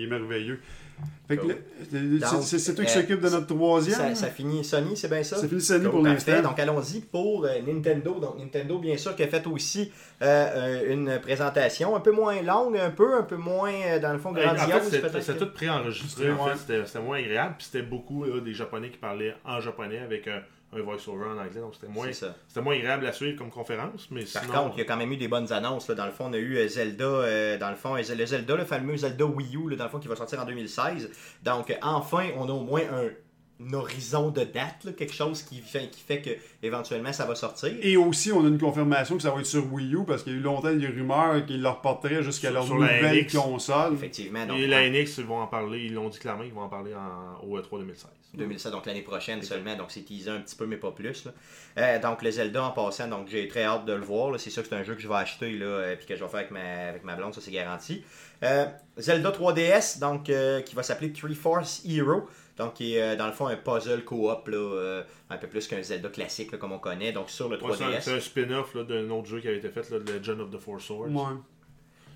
merveilleux. Cool. c'est- toi qui euh, s'occupe de notre troisième? Ça, ça finit Sony, c'est bien ça? Ça finit Sony Cool, pour l'instant. Donc allons-y pour euh, Nintendo. Donc Nintendo, bien sûr, qui a fait aussi euh, une présentation un peu moins longue, un peu, un peu moins, dans le fond, Ouais, En grandiose. fait, c'était- tout préenregistré. En Ouais. fait, c'était c'était moins agréable. Puis c'était beaucoup là, des Japonais qui parlaient en japonais avec un, un voice-over en anglais. Donc c'était moins, c'était moins agréable à suivre comme conférence. Mais Par sinon, contre, il y a quand même eu des bonnes annonces. Là. Dans le fond, on a eu euh, Zelda, euh, dans le fond, le Zelda, le fameux Zelda Wii U, là, dans le fond, qui va sortir en 2016. Donc, euh, enfin, on a au moins un, un horizon de date, là, quelque chose qui fait, qui fait que éventuellement ça va sortir. Et aussi, on a une confirmation que ça va être sur Wii U parce qu'il y a eu longtemps des rumeurs qu'ils le reporteraient jusqu'à Sur- leur sur nouvelle console. Effectivement. Donc, et la NX, ils vont en parler. Ils l'ont dit clairement, ils vont en parler en, au E3 2016. 2007, donc l'année prochaine seulement, donc c'est teasé un petit peu, mais pas plus. là. Euh, donc le Zelda en passant, donc j'ai très hâte de le voir. là. C'est sûr que c'est un jeu que je vais acheter là, euh, puis que je vais faire avec ma, avec ma blonde, ça c'est garanti. Euh, Zelda 3DS, donc euh, qui va s'appeler Three Force Hero. Donc, qui est dans le fond un puzzle coop, là, euh, un peu plus qu'un Zelda classique, là, comme on connaît, donc sur le Ouais, c'est un- 3DS. c'est un, spin-off là, d'un autre jeu qui avait été fait, là, Legend of the Four Swords, Ouais.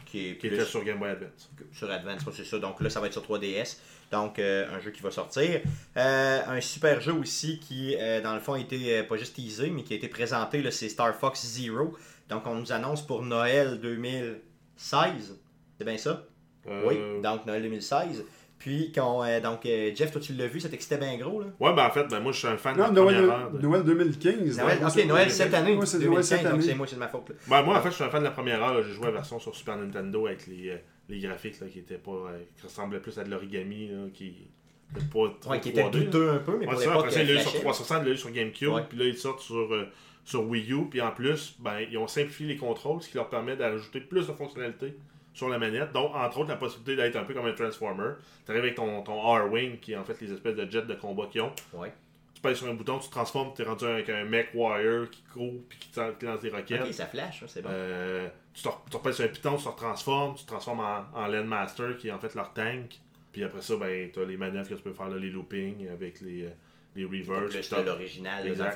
qui est qui plus était sur Game Boy Advance. sur Advance, c'est ça. Donc là, ça va être sur 3DS. Donc, euh, un jeu qui va sortir. Euh, un super jeu aussi qui, euh, dans le fond, a été euh, pas juste teasé, mais qui a été présenté, là, c'est Star Fox Zero. Donc, on nous annonce pour Noël 2016. C'est bien ça? Euh, Oui, donc Noël 2016. Puis, quand, euh, donc, euh, Jeff, toi, tu l'as vu, ça t'excitait bien gros, là? Ouais, ben en fait, ben, moi je suis un fan de la Noël, première heure. de- Noël 2015. Noël, ok, c'est- Noël cette année. Ouais, c'est Noël 2015, cette donc année. c'est moi, c'est de ma faute. là. Ben, moi, en fait, je suis un fan de la première heure. J'ai joué à la version sur Super Nintendo avec les, euh, les graphiques là, qui étaient pas. euh, qui ressemblaient plus à de l'origami, qui étaient pas trop Ouais, qui était 3D, là. douteux un peu, mais Ouais, pour l'époque, après il l'a eu sur flashait. 360, il l'a eu sur GameCube, puis là, ils sortent sur, euh, sur Wii U, puis en plus, ben, ils ont simplifié les contrôles, ce qui leur permet d'ajouter plus de fonctionnalités sur la manette, donc entre autres la possibilité d'être un peu comme un Transformer. Tu arrives avec ton, ton R-Wing, qui est en fait les espèces de jets de combat qu'ils ont. Ouais. Tu pèses sur un bouton, tu te transformes, tu es rendu avec un mech wire qui court, puis qui te- qui lance des roquettes. Ok, ça flash, hein, c'est bon. Euh, tu te repèses sur un piton, tu te transformes, tu te transformes en, en Landmaster, qui est en fait leur tank. Puis après ça, ben, tu as les manœuvres que tu peux faire, là, les loopings avec les, euh, les reverse. T'as-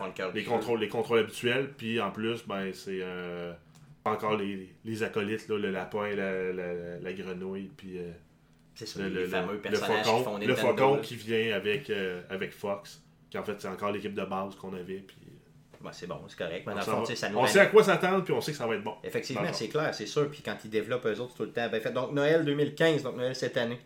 de cœur les contrôles, les contrôles habituels. Puis en plus, ben, c'est euh, encore les, les acolytes, là, le lapin, la, la, la grenouille, puis euh, C'est ça, le, les le- fameux le personnages qui font faucon, le faucon là. qui vient avec, euh, avec Fox, qui en fait c'est encore l'équipe de base qu'on avait. Puis, Ouais, c'est bon, c'est correct. Mais on dans le fond, va- ça nous on sait à quoi s'attendre, puis on sait que ça va être bon. Effectivement, c'est clair, c'est sûr. Puis quand ils développent eux autres tout le temps, bien fait. Donc Noël 2015, donc Noël cette année.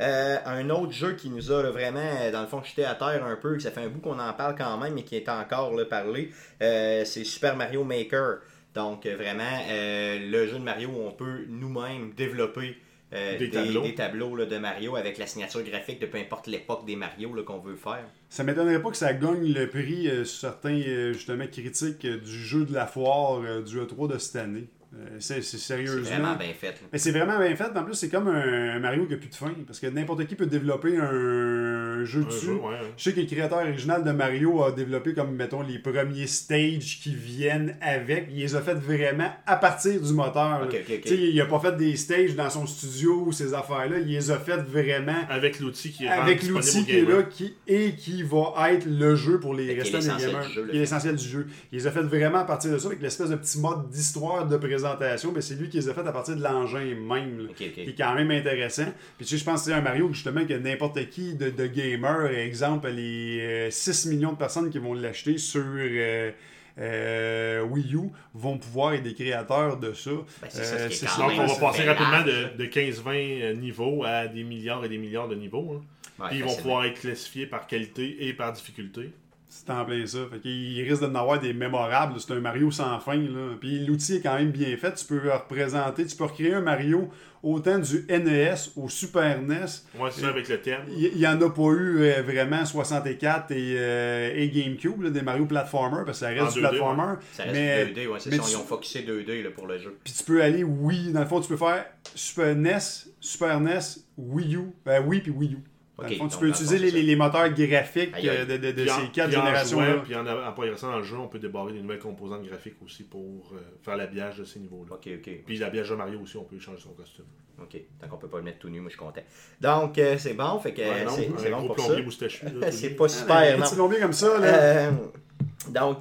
Euh, un autre jeu qui nous a là, vraiment, euh, dans le fond, jeté à terre un peu, que ça fait un bout qu'on en parle quand même, mais qui est encore là, parlé, euh, c'est Super Mario Maker. Donc vraiment, euh, le jeu de Mario où on peut nous-mêmes développer euh, Des tableaux. des tableaux, là, de Mario avec la signature graphique de peu importe l'époque des Mario qu'on veut faire. Ça m'étonnerait pas que ça gagne le prix euh, sur certains euh, justement critiques du jeu de la foire du E3 de cette année. Euh, c'est c'est C'est sérieusement. vraiment bien fait. là. Mais c'est vraiment bien fait. En plus, c'est comme un Mario qui a plus de fin. Parce que n'importe qui peut développer un jeu Un dessus. jeu, ouais. Je sais que le créateur original de Mario a développé comme, mettons, les premiers stages qui viennent avec. Il les a fait vraiment à partir du moteur. Ok, là. ok, ok. Tu sais, Il a pas fait des stages dans son studio ou ces affaires-là. Il les a fait vraiment Avec l'outil qui est avec l'outil qui est là qui, et qui va être le jeu pour les restants des gamers. Qui est l'essentiel du jeu. Il les a fait vraiment à partir de ça, avec l'espèce de petit mode d'histoire de présentation. Ben, c'est lui qui les a fait à partir de l'engin même. là. Qui est quand même intéressant. Puis tu sais, je pense que c'est un Mario justement que n'importe qui de, de gamer, exemple, les euh, 6 millions de personnes qui vont l'acheter sur euh, euh, Wii U vont pouvoir être des créateurs de ça. Ben, c'est ça, ce qui est c'est quand ça. Donc, même on va passer rapidement de, de 15-20 niveaux à des milliards et des milliards de niveaux. hein. Ouais, Puis ils vont pouvoir être classifiés par qualité et par difficulté. C'est en plein ça. Fait qu'il risque d'en avoir des mémorables. C'est un Mario sans fin. Là. Puis l'outil est quand même bien fait. Tu peux représenter, tu peux recréer un Mario autant du NES au Super NES. Moi, c'est ça avec le thème. Il n'y en a pas eu euh, vraiment 64 et, euh, et GameCube, là, des Mario platformer, parce que ça reste En du 2D, platformer. Ça reste mais, 2D, ouais, c'est mais ça. tu- Ils ont focusé 2D là, pour le jeu. Puis tu peux aller, oui, dans le fond, tu peux faire Super NES, Super NES, Wii U, ben oui, puis Wii U. Dans Ok, le fond, tu peux utiliser les, c'est les- les moteurs graphiques euh, de, de- de Puis en- ces quatre puis en générations-là. jouant, Puis en, en progressant dans le jeu, on peut débarrer des nouvelles composantes graphiques aussi pour euh, faire l'habillage de ces niveaux-là. Ok, ok. Puis l'habillage de Mario aussi, on peut changer son costume. Ok, tant qu'on peut pas le mettre tout nu, moi je suis content. Donc, euh, c'est bon, fait que Ouais, non, c'est c'est un bon gros pour ça. [laughs] c'est pas Ah, super, un non? petit plombier comme ça, là. Euh, donc,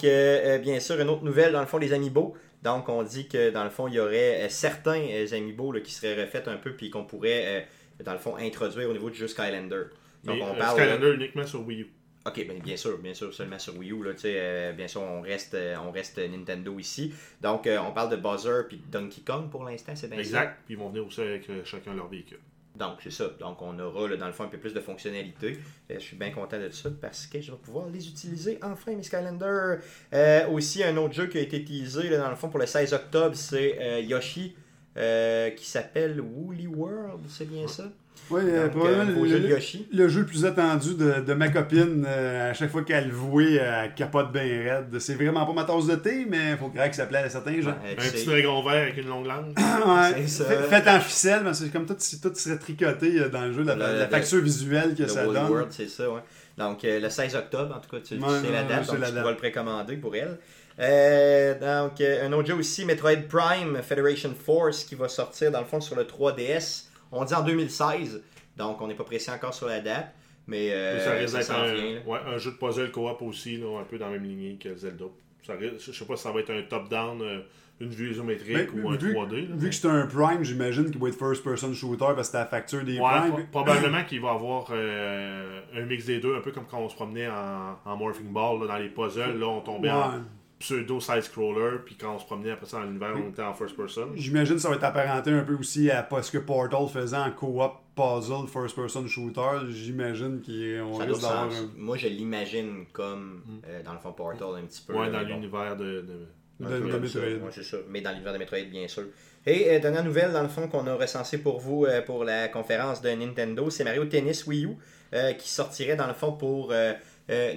bien sûr, une autre nouvelle, dans le fond, les amiibo. Donc, on dit que dans le fond, il y aurait euh, certains euh, amiibo là, qui seraient refaits un peu, puis qu'on pourrait, euh, dans le fond, introduire au niveau du jeu Skylander. Donc, on euh, parle. Skylander uniquement sur Wii U. Ok, ben, bien sûr, bien sûr, seulement sur Wii U, là, tu sais, euh, bien sûr, on reste, euh, on reste Nintendo ici. Donc, euh, on parle de Bowser puis de Donkey Kong pour l'instant, c'est bien? Exact. Puis ils vont venir aussi avec chacun leur véhicule. Donc, c'est ça. Donc, on aura, là, dans le fond, un peu plus de fonctionnalités. Je suis bien content de ça parce que je vais pouvoir les utiliser enfin, mes Skylanders. Euh, aussi, un autre jeu qui a été utilisé, là, dans le fond, pour le 16 octobre, c'est Yoshi, euh, qui s'appelle Woolly World, c'est bien ça? Oui, Donc, euh, euh, probablement le, jeu le- Yoshi. le jeu le plus attendu de, de ma copine, euh, à chaque fois qu'elle le voit, elle capote bien raide. C'est vraiment pas ma tasse de thé, mais il faut que ça plaît à certains gens. Un petit dragon vert avec une longue langue. [coughs] Ouais, C'est ça. fait- Fait en ficelle, mais c'est comme tout, si tout serait tricoté dans le jeu, la, Le- la le- facture visuelle que Le ça Woolly donne. World, c'est ça, ouais. Donc, euh, le 16 octobre, en tout cas, tu, tu Ouais, sais la date, c'est donc la tu date. pourras le précommander pour elle. Euh, donc, euh, un autre jeu aussi, Metroid Prime Federation Force, qui va sortir, dans le fond, sur le 3DS. On dit en 2016, donc on n'est pas pressé encore sur la date, mais euh, Mais ça risque d'être un, vient. ouais, un jeu de puzzle co-op aussi, là, un peu dans la même lignée que Zelda. Ça je sais pas si ça va être un top-down, euh, une vue isométrique Ben, ou un vu, 3D. là, vu mais- que c'est un Prime, j'imagine qu'il va être first-person shooter parce que c'est la facture des Ouais, Prime. pro- probablement qu'il va avoir euh, un mix des deux, un peu comme quand on se promenait en, en Morphing Ball, là, dans les puzzles, là, on tombait en. Pseudo side-scroller, puis quand on se promenait après ça dans l'univers, on était en first person. J'imagine que ça va être apparenté un peu aussi à pas ce que Portal faisait en co-op puzzle first-person shooter. J'imagine qu'on risque d'avoir un... Moi, je l'imagine comme, euh, dans le fond, Portal un petit peu. Ouais, dans bon. l'univers de, de, De- de Metroid. ça. Ouais, c'est ça. Mais dans l'univers de Metroid, bien sûr. Et euh, dernière nouvelle, dans le fond, qu'on a recensé pour vous euh, pour la conférence de Nintendo, c'est Mario Tennis Wii U euh, qui sortirait dans le fond pour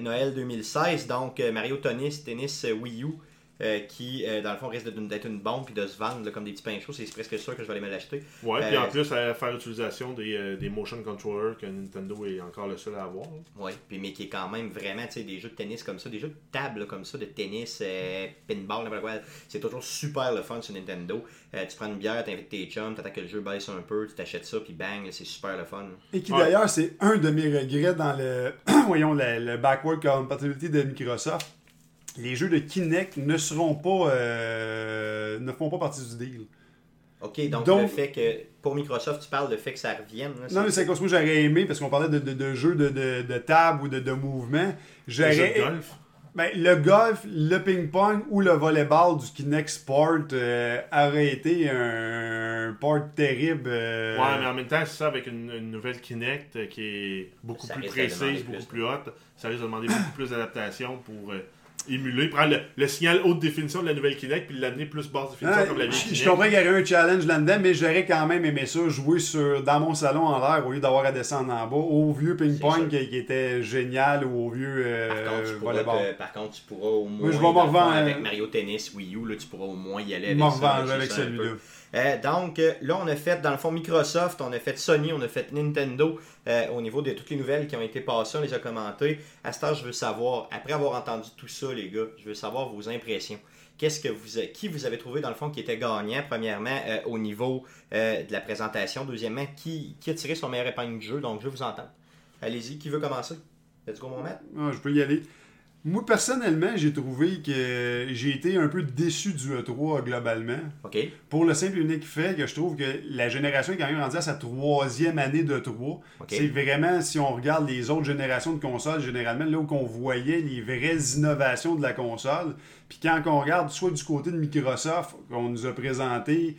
Noël 2016. Donc, euh, Mario Tennis, Tennis euh, Wii U. euh, qui, euh, dans le fond, risque d'être une bombe puis de se vendre là, comme des petits pains chauds. C'est presque sûr que je vais aller me l'acheter. Ouais, puis Euh, en plus, à faire utilisation des, euh, des motion controllers que Nintendo est encore le seul à avoir. là. Oui, puis mais qui est quand même vraiment, tu sais, des jeux de tennis comme ça, des jeux de table là, comme ça, de tennis, euh, pinball, n'importe quoi. C'est toujours super le fun sur Nintendo. Euh, tu prends une bière, t'invites tes chums, t'attends que le jeu baisse un peu, tu t'achètes ça, puis bang, c'est super le fun. Et qui Ouais. d'ailleurs, c'est un de mes regrets dans le, [clears throat] voyons, le, le backward compatibility de Microsoft. Les jeux de Kinect ne seront pas. euh, ne feront pas partie du deal. Ok, donc, Donc- le fait que pour Microsoft, tu parles du fait que ça revienne. là, Non, mais c'est comme ça, moi j'aurais aimé, parce qu'on parlait de, de- de jeux de, de, de table ou de, de mouvement. J'aurais. golf. Ben, le golf, le ping-pong ou le volleyball du Kinect Sport euh, aurait été un port terrible. euh, Ouais, mais en même temps, c'est ça, avec une, une nouvelle Kinect qui est beaucoup Ça plus précise, plus. beaucoup plus haute, ça risque de demander beaucoup plus d'adaptation pour euh, émuler, prendre le, le signal haute définition de la nouvelle Kinect puis l'amener plus basse définition Ouais, comme la vieille je, je comprends qu'il y aurait un challenge là-dedans, mais j'aurais quand même aimé ça, jouer sur, dans mon salon en l'air au lieu d'avoir à descendre en bas, au vieux ping-pong qui, qui était génial ou au vieux euh, Par contre, tu pourras te- par contre, tu euh, donc, euh, là, on a fait, dans le fond, Microsoft, on a fait Sony, on a fait Nintendo. euh, au niveau de toutes les nouvelles qui ont été passées, on les a commentées. À ce temps, je veux savoir, après avoir entendu tout ça, les gars, je veux savoir vos impressions. Qu'est-ce que vous, qui vous avez trouvé, dans le fond, qui était gagnant, premièrement, au niveau de la présentation. Deuxièmement, qui, qui a tiré son meilleur épingle du jeu? Donc, je vous entendre. Allez-y, qui veut commencer? Let's go, mon maître. Ah, je peux y aller. Moi, personnellement, j'ai trouvé que j'ai été un peu déçu du E3 globalement. OK. Pour le simple et unique fait que je trouve que la génération est quand même rendue à sa troisième année de 3. OK. C'est vraiment, si on regarde les autres générations de consoles, généralement, là où on voyait les vraies innovations de la console. Puis quand on regarde, soit du côté de Microsoft, on nous a présenté.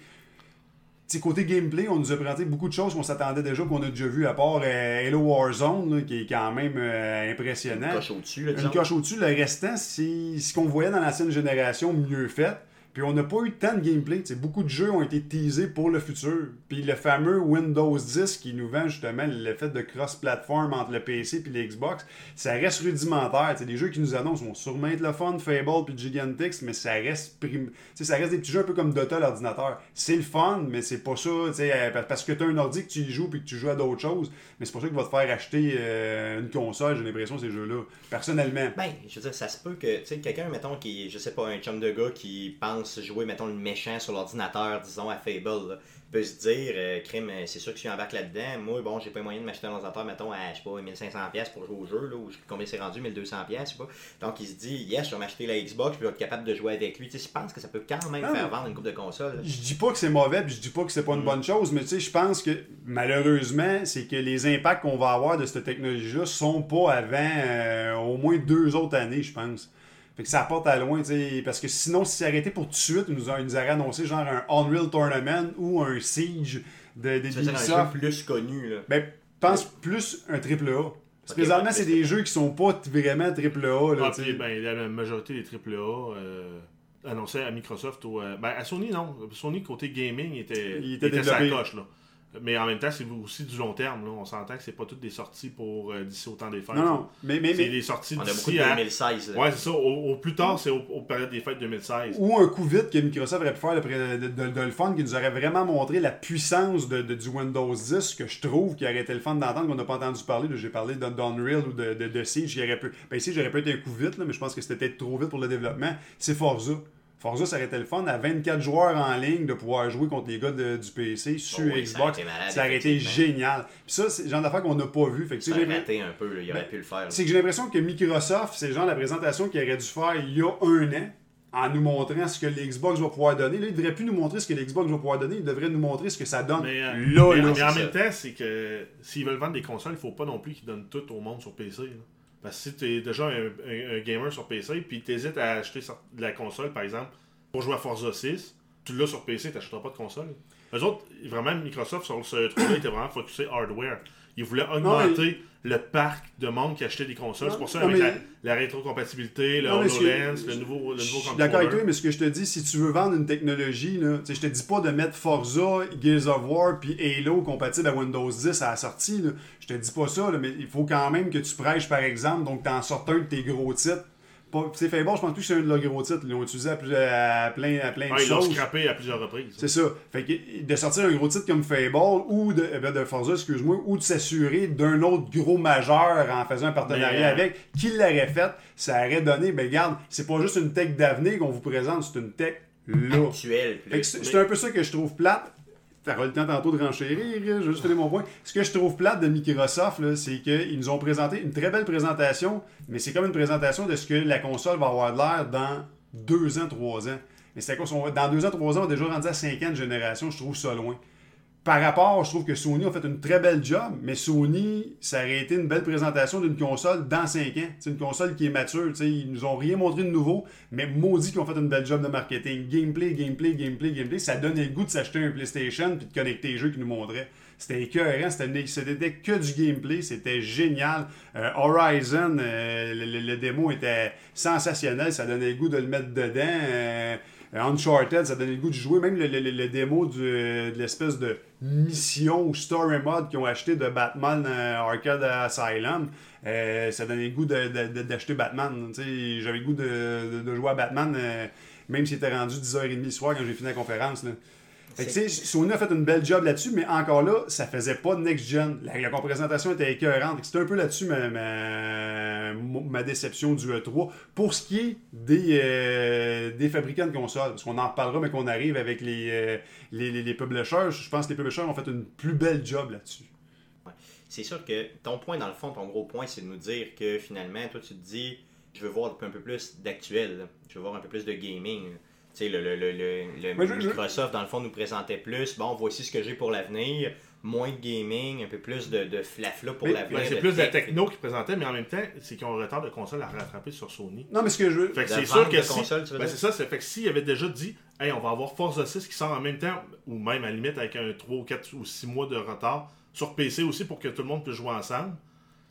Côté gameplay, on nous a présenté beaucoup de choses qu'on s'attendait déjà, qu'on a déjà vu, à part euh, Halo Warzone, là, qui est quand même euh, impressionnant. Coche au-dessus, Une coche au-dessus, le restant, c'est ce qu'on voyait dans l'ancienne génération mieux fait. Puis on n'a pas eu tant de gameplay. Tu sais, beaucoup de jeux ont été teasés pour le futur. Puis le fameux Windows 10 qui nous vend justement le fait de cross-platform entre le PC et l'Xbox, ça reste rudimentaire. Tu sais, les jeux qui nous annoncent vont sûrement être le fun, Fable puis Gigantix, mais ça reste prim... ça reste des petits jeux un peu comme Dota l'ordinateur. C'est le fun, mais c'est pas ça. euh, Parce que tu as un ordi que tu y joues puis que tu joues à d'autres choses. Mais c'est pas ça qui va te faire acheter euh, une console, j'ai l'impression, ces jeux-là. Personnellement. Ben, je veux dire, ça se peut que, quelqu'un, mettons, qui, je sais pas, un chum de gars qui pense jouer, mettons, le méchant sur l'ordinateur, disons, à Fable, là, peut se dire, euh, crime, euh, c'est sûr que je suis en bac là-dedans. Moi, bon, j'ai pas les moyens de m'acheter un ordinateur, mettons, à, je sais pas, 1500$ pour jouer au jeu, là, ou je- combien c'est rendu, 1200$, je sais pas. Donc, il se dit, yes, je vais m'acheter la Xbox, puis je vais être capable de jouer avec lui. Tu sais, je pense que ça peut quand même Ah. faire vendre une coupe de console. là. Je dis pas que c'est mauvais, puis je dis pas que c'est pas une Mm. bonne chose, mais tu sais, je pense que malheureusement, c'est que les impacts qu'on va avoir de cette technologie-là sont pas avant euh, au moins deux autres années, je pense. Fait que ça apporte à loin, tu sais, parce que sinon, si c'est arrêté pour tout de suite, ils nous, a- ils nous auraient annoncé genre un Unreal Tournament ou un Siege de, de Ubisoft. jeu plus connu, là. Ben, pense plus un triple A. Parce que Ok, présentement, ouais, c'est des jeux qui sont pas vraiment triple A. Là, Ah, puis, ben, la majorité des AAA euh, annoncés à Microsoft ou euh, ben, à Sony non Sony côté gaming était Il était sa développé. coche là mais en même temps c'est aussi du long terme là. on s'entend que c'est pas toutes des sorties pour euh, d'ici au temps des fêtes non, non. Mais, mais, c'est mais- des sorties On a beaucoup de à 2016, là. ouais c'est ça au, au plus tard c'est au, au période des fêtes 2016 Ou un coup vite que Microsoft aurait pu faire de, de, de- de le fun, qui nous aurait vraiment montré la puissance de, de- du Windows 10, que je trouve qui aurait été le fun d'entendre, qu'on n'a pas entendu parler. J'ai parlé de d'Unreal ou de, de, de Siege, qui aurait pu. Ben, Siege aurait pu être un coup vite, là, mais je pense que c'était peut-être trop vite pour le développement. C'est Forza. Forza, ça aurait été le fun à 24 joueurs en ligne de pouvoir jouer contre les gars de- du PC sur Oh oui, ça Xbox. été malade, ça aurait été génial. Puis ça, c'est le genre d'affaire qu'on n'a pas vu. Fait que, Ça raté un peu, là. il aurait Ben, pu le faire. c'est que j'ai l'impression que Microsoft, c'est genre la présentation qu'il aurait dû faire il y a un an, en nous montrant ce que l'Xbox va pouvoir donner. Là, il devrait plus nous montrer ce que l'Xbox va pouvoir donner, il devrait nous montrer ce que ça donne mais, euh, là, mais, là. mais en c'est même temps c'est que s'ils veulent vendre des consoles il faut pas non plus qu'ils donnent tout au monde sur PC là. Parce que si tu es déjà un, gamer sur PC puis tu hésites à acheter de la console par exemple pour jouer à Forza 6 tu l'as sur PC tu n'achèteras pas de console. Eux autres vraiment Microsoft sur ce truc-là était vraiment focusé hardware ils voulaient augmenter le parc de monde qui achetait des consoles. C'est pour ça, Non, avec mais- la, la rétrocompatibilité, le que- HoloLens, le nouveau, le nouveau Je suis contrôleur. d'accord avec toi, mais ce que je te dis, si tu veux vendre une technologie, là, tu je te dis pas de mettre Forza, Gears of War puis Halo compatible à Windows 10 à la sortie. Là. Je te dis pas ça, là, mais il faut quand même que tu prêches, par exemple, donc t'en sortes un de tes gros titres. C'est fait bon, je pense plus que c'est un de leurs gros titres. Ils l'ont utilisé à, plus- à plein, à plein Ah, de ils l'ont choses. scrappé à plusieurs reprises. C'est ça. Fait que de sortir un gros titre comme Fable ou de, eh ben, de Forza, excuse-moi, ou de s'assurer d'un autre gros majeur en faisant un partenariat Mais, euh, avec, qui l'aurait fait, ça aurait donné, ben regarde, c'est pas juste une tech d'avenir qu'on vous présente, c'est une tech là. Actuel. Fait que c'est c'est un peu ça que je trouve plate. T'auras le temps tantôt de renchérir, je vais juste donner mon point. Ce que je trouve plate de Microsoft, c'est qu'ils nous ont présenté une très belle présentation, mais c'est comme une présentation de ce que la console va avoir de l'air dans deux ans, trois ans. Mais c'est quoi, dans deux ans, trois ans, on est déjà rendu à cinq génération, je trouve ça loin par rapport, je trouve que Sony a fait une très belle job, mais Sony, ça aurait été une belle présentation d'une console dans 5 ans. C'est une console qui est mature. Ils nous ont rien montré de nouveau, mais maudit qu'ils ont fait une belle job de marketing. Gameplay, gameplay, gameplay, gameplay. Ça donnait le goût de s'acheter un PlayStation puis de connecter les jeux qu'ils nous montraient. C'était écœurant, c'était que du gameplay, c'était génial. Euh, Horizon, euh, le, démo était sensationnel, ça donnait le goût de le mettre dedans. Euh, Uncharted, ça donnait le goût de jouer. Même le, démo de l'espèce de mission ou story mode qu'ils ont acheté de Batman euh, Arcade Asylum, euh, ça donnait le goût d'acheter Batman. J'avais le goût de, jouer à Batman, euh, même s'il était rendu 10h30 le soir quand j'ai fini la conférence. Fait que, Sony a fait une belle job là-dessus, mais encore là, ça faisait pas next-gen. La, la présentation était écœurante. C'était un peu là-dessus ma, ma, déception du E3. Pour ce qui est des, euh, des fabricants de consoles, parce qu'on en reparlera, mais qu'on arrive avec les, euh, les, les, publishers, je pense que les publishers ont fait une plus belle job là-dessus. C'est sûr que ton point, dans le fond, ton gros point, c'est de nous dire que finalement, toi, tu te dis, je veux voir un peu plus d'actuel, je veux voir un peu plus de gaming sais, le, le, le, Microsoft, dans le fond, nous présentait plus. Bon, voici ce que j'ai pour l'avenir. Moins de gaming, un peu plus de, de flafla pour l'avenir. c'est plus de la techno qu'ils présentaient, mais en même temps, c'est qu'ils ont un retard de console à rattraper sur Sony. Non, mais ce que je veux. c'est sûr que si. Ben, c'est ça, c'est fait que s'ils avaient déjà dit, hey, on va avoir Forza 6 qui sort en même temps, ou même à la limite avec un 3 ou 4 ou 6 mois de retard, sur PC aussi pour que tout le monde puisse jouer ensemble,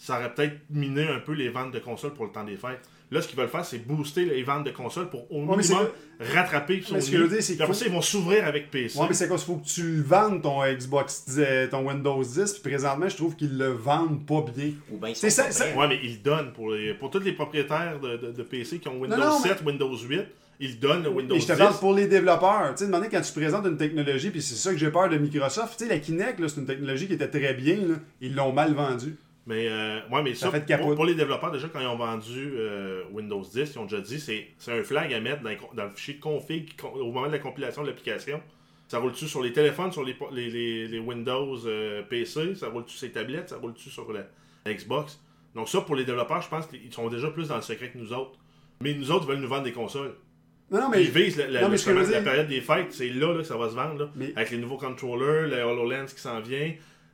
ça aurait peut-être miné un peu les ventes de consoles pour le temps des fêtes. Là, ce qu'ils veulent faire, c'est booster les ventes de consoles pour au minimum rattraper son ce que je veux dire, c'est ça, ils vont s'ouvrir avec PC. Ouais, mais c'est quoi? Il faut que tu vendes ton Xbox, ton Windows 10. Puis présentement, je trouve qu'ils le vendent pas bien. Ou bien ça, Ouais, mais ils le donnent pour, les, pour tous les propriétaires de, de, PC qui ont Windows 7, Windows 8 ils donnent le Windows 10. Et je te parle pour les développeurs. Tu sais, demander quand tu présentes une technologie, puis c'est ça que j'ai peur de Microsoft. Tu sais, la Kinect, c'est une technologie qui était très bien. Là. Ils l'ont mal vendue. Mais, euh, ouais, mais ça, pour, les développeurs, déjà, quand ils ont vendu euh, Windows 10, ils ont déjà dit c'est c'est un flag à mettre dans, le fichier config au moment de la compilation de l'application. Ça roule-tu sur les téléphones, sur les, les, les, Windows euh, PC, ça roule-tu sur les tablettes, ça roule-tu sur la, Xbox? Donc, ça, pour les développeurs, je pense qu'ils sont déjà plus dans le secret que nous autres. Mais nous autres veulent nous vendre des consoles. Non, non, mais. Ils visent la, la, la, période des fêtes, c'est là, là, que ça va se vendre. Là, Avec les nouveaux controllers, les HoloLens qui s'en vient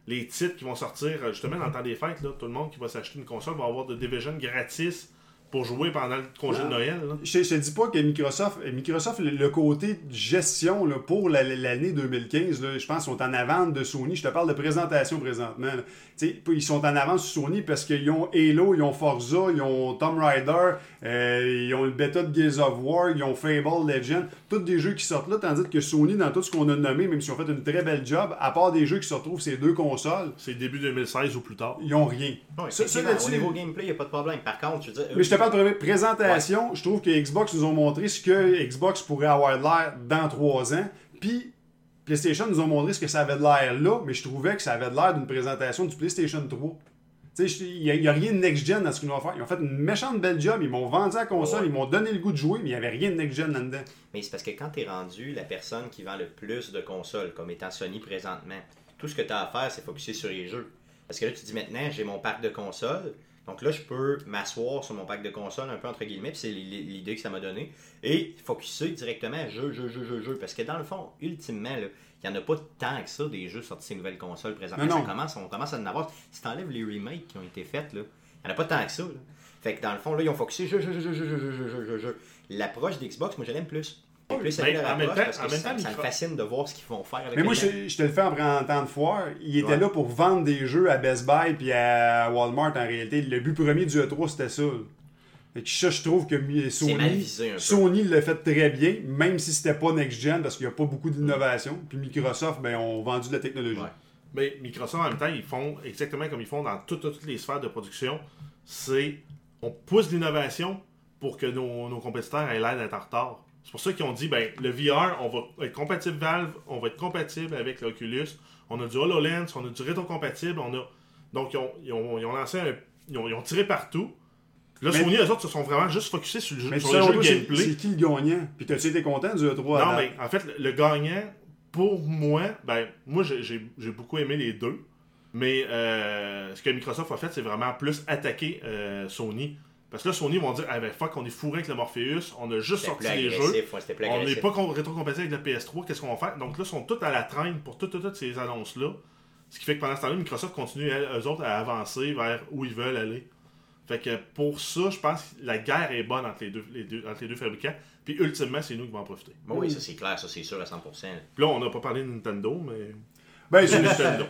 les titres qui vont sortir euh, justement dans le temps des fêtes, tout le monde qui va s'acheter une console va avoir de Division gratis pour jouer pendant le congé de Noël. Je, ne dis pas que Microsoft, Microsoft le, côté gestion là, pour l'année 2015, je pense qu'ils sont en avance de Sony. Je te parle de présentation présentement. Ils sont en avance sur Sony parce qu'ils ont Halo, ils ont Forza, ils ont Tomb Raider, euh, ils ont le bêta de Gears of War, ils ont Fable Legend. Tous des jeux qui sortent là, tandis que Sony, dans tout ce qu'on a nommé, même s'ils ont fait une très belle job, à part des jeux qui se retrouvent ces deux consoles. C'est début 2016 ou plus tard. Ils ont rien. au niveau gameplay, il n'y a pas de problème. Par contre, je veux dire, De présentation, je trouve que Xbox nous ont montré ce que Xbox pourrait avoir l'air dans trois ans. Puis PlayStation nous ont montré ce que ça avait de l'air là, mais je trouvais que ça avait de l'air d'une présentation du PlayStation 3. Il n'y a, rien de next-gen dans ce qu'ils vont faire. Ils ont fait une méchante belle job, ils m'ont vendu la console, ils m'ont donné le goût de jouer, mais il n'y avait rien de next-gen là-dedans. Mais c'est parce que quand tu es rendu la personne qui vend le plus de consoles, comme étant Sony présentement, tout ce que tu as à faire, c'est focuser sur les jeux. Parce que là, tu dis maintenant, j'ai mon parc de consoles, donc là, je peux m'asseoir sur mon pack de console, un peu entre guillemets, puis c'est l'idée que ça m'a donné, et focuser directement jeu, jeu, jeu, jeu, jeu. Parce que dans le fond, ultimement, il n'y en a pas tant que ça des jeux sortis ces nouvelles consoles présentement. Ça commence, on commence à en avoir. Si tu enlèves les remakes qui ont été faits, il n'y en a pas tant que ça. Fait que dans le fond, là, ils ont focusé jeu, jeu, jeu, jeu, jeu, jeu, jeu, jeu, jeu. L'approche d'Xbox, moi, je l'aime plus. Plus mais en même temps, parce que ça, me fascine de voir ce qu'ils vont faire avec Mais moi, je, te le fais en prenant temps de foire. Il était là pour vendre des jeux à Best Buy puis à Walmart en réalité. Le but premier du E3, c'était ça. Et ça, je trouve que Sony, Sony l'a fait très bien, même si c'était pas next-gen, parce qu'il n'y a pas beaucoup d'innovation. Puis Microsoft, ben, ont vendu de la technologie. Mais Microsoft, en même temps, ils font exactement comme ils font dans toutes, toutes les sphères de production. C'est on pousse l'innovation pour que nos, nos compétiteurs aient l'air d'être en retard. C'est pour ça qu'ils ont dit, ben, le VR, on va être compatible Valve, on va être compatible avec l'Oculus. On a du HoloLens, on a du rétrocompatible, on a... Donc, ils ont, ils ont, lancé un... Ils ont, tiré partout. Là, Sony, eux autres, se sont vraiment juste focusés sur le jeu, mais sur le jeu gameplay. C'est qui le gagnant? Puis t'as-tu été content du E3? Non, mais en fait, le, gagnant, pour moi, ben, moi, j'ai beaucoup aimé les deux. Mais euh, ce que Microsoft a fait, c'est vraiment plus attaquer euh, Sony. Parce que là, Sony vont dire ah ben fuck, on est fourré avec le Morpheus, on a juste sorti les jeux. ouais, On n'est pas rétrocompatible avec la PS3, qu'est-ce qu'on va faire? Donc là, ils sont tous à la traîne pour toutes, toutes, toutes ces annonces-là. Ce qui fait que pendant ce temps-là, Microsoft continue, elles- eux autres, à avancer vers où ils veulent aller. Fait que pour ça, je pense que la guerre est bonne entre les deux, les deux- entre les deux fabricants. Puis ultimement, c'est nous qui vont en profiter. Bon, oui, ça c'est clair, ça c'est sûr à 100%. Puis là, on n'a pas parlé de Nintendo, mais. Ben, je, Nintendo.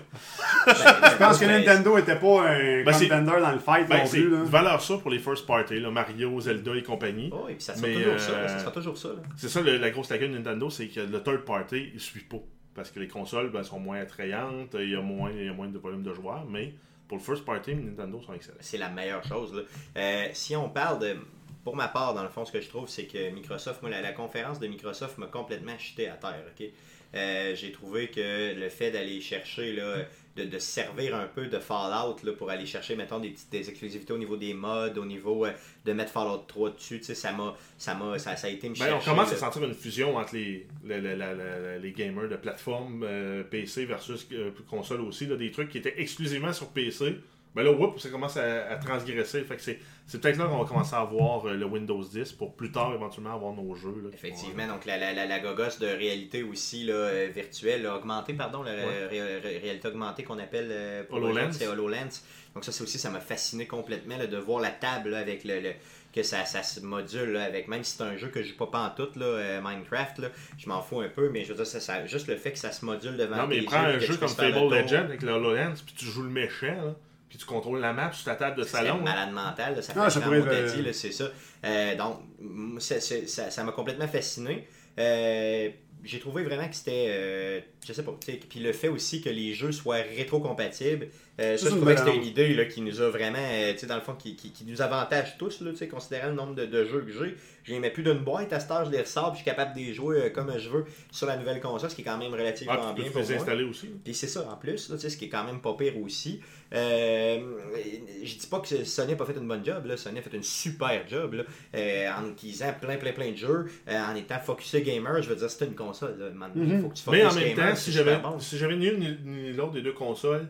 je pense que Nintendo était pas un Ben, c'est- contender dans le fight Ben, non c'est plus. Là. valeur ça pour les first party, là, Mario, Zelda et compagnie. Oh, et puis ça sera Mais, toujours ça, euh, ça sera toujours ça. C'est ça le- la grosse lacune de Nintendo, c'est que le third party, il suit pas. Parce que les consoles ben, sont moins attrayantes, il y, a moins, il y a moins de volume de joueurs, mais pour le first party, Nintendo sont excellents. C'est la meilleure chose. là. Euh, si on parle de. Pour ma part, dans le fond, ce que je trouve, c'est que Microsoft, moi, la, la conférence de Microsoft m'a complètement jeté à terre. ok? Euh, J'ai trouvé que le fait d'aller chercher, là, de, de se servir un peu de Fallout là, pour aller chercher, mettons, des exclusivités au niveau des mods, au niveau euh, de mettre Fallout 3 dessus, ça m'a ça, m'a- ça, ça a été me Ben, chercher. on commence là. à sentir une fusion entre les, les, les- les- les- les gamers de plateforme euh, PC versus console aussi. Là, des trucs qui étaient exclusivement sur PC. Ben là, whoop, ça commence à, à transgresser. Fait que c'est, peut-être là qu'on va commencer à voir euh, le Windows 10 pour plus tard éventuellement avoir nos jeux. là, Effectivement, vont- donc la, la, la, la gogosse de réalité aussi là, euh, virtuelle, augmentée, pardon, la Ouais. ré- ré- réalité augmentée qu'on appelle euh, pour HoloLens. c'est HoloLens. Donc ça, c'est aussi, ça m'a fasciné complètement là, de voir la table là, avec le, le- que ça, ça se module là, avec, même si c'est un jeu que je joue pas pantoute, là, euh, Minecraft, là, je m'en fous un peu, mais je veux dire, ça, ça- juste le fait que ça se module devant Non, mais prends un jeu comme Fable. Legend avec le HoloLens, puis tu joues le méchant, là, puis tu contrôles la map sur ta table de C'est salon. là. malade mental, là, ça fait Ah, ça ça pourrait euh, là, c'est ça. Euh, donc, m- c'est- c'est- ça ça m'a complètement fasciné. Euh, j'ai trouvé vraiment que c'était, euh, je sais pas, puis le fait aussi que les jeux soient rétro-compatibles, euh, ça, c'est je trouvais que c'était une idée là, qui nous a vraiment, euh, tu sais, dans le fond, qui, qui, qui nous avantage tous, là, considérant le nombre de, de jeux que j'ai. Je les mets plus d'une boîte à cette heure, je les ressors, puis je suis capable de les jouer euh, comme je veux sur la nouvelle console, ce qui est quand même relativement Ah, tu bien peux pour les moi. installer aussi. Puis c'est ça, en plus, là, ce qui est quand même pas pire aussi. Je dis pas que Sony a pas fait une bonne job, là. Sony a fait une super job, là, en utilisant plein, plein, plein de jeux, en étant focusé gamer. Je veux dire, c'était une console, là. Man, Il faut que tu Mais en même gamer, temps, c'est si j'avais si ni une ni, l'autre des deux consoles,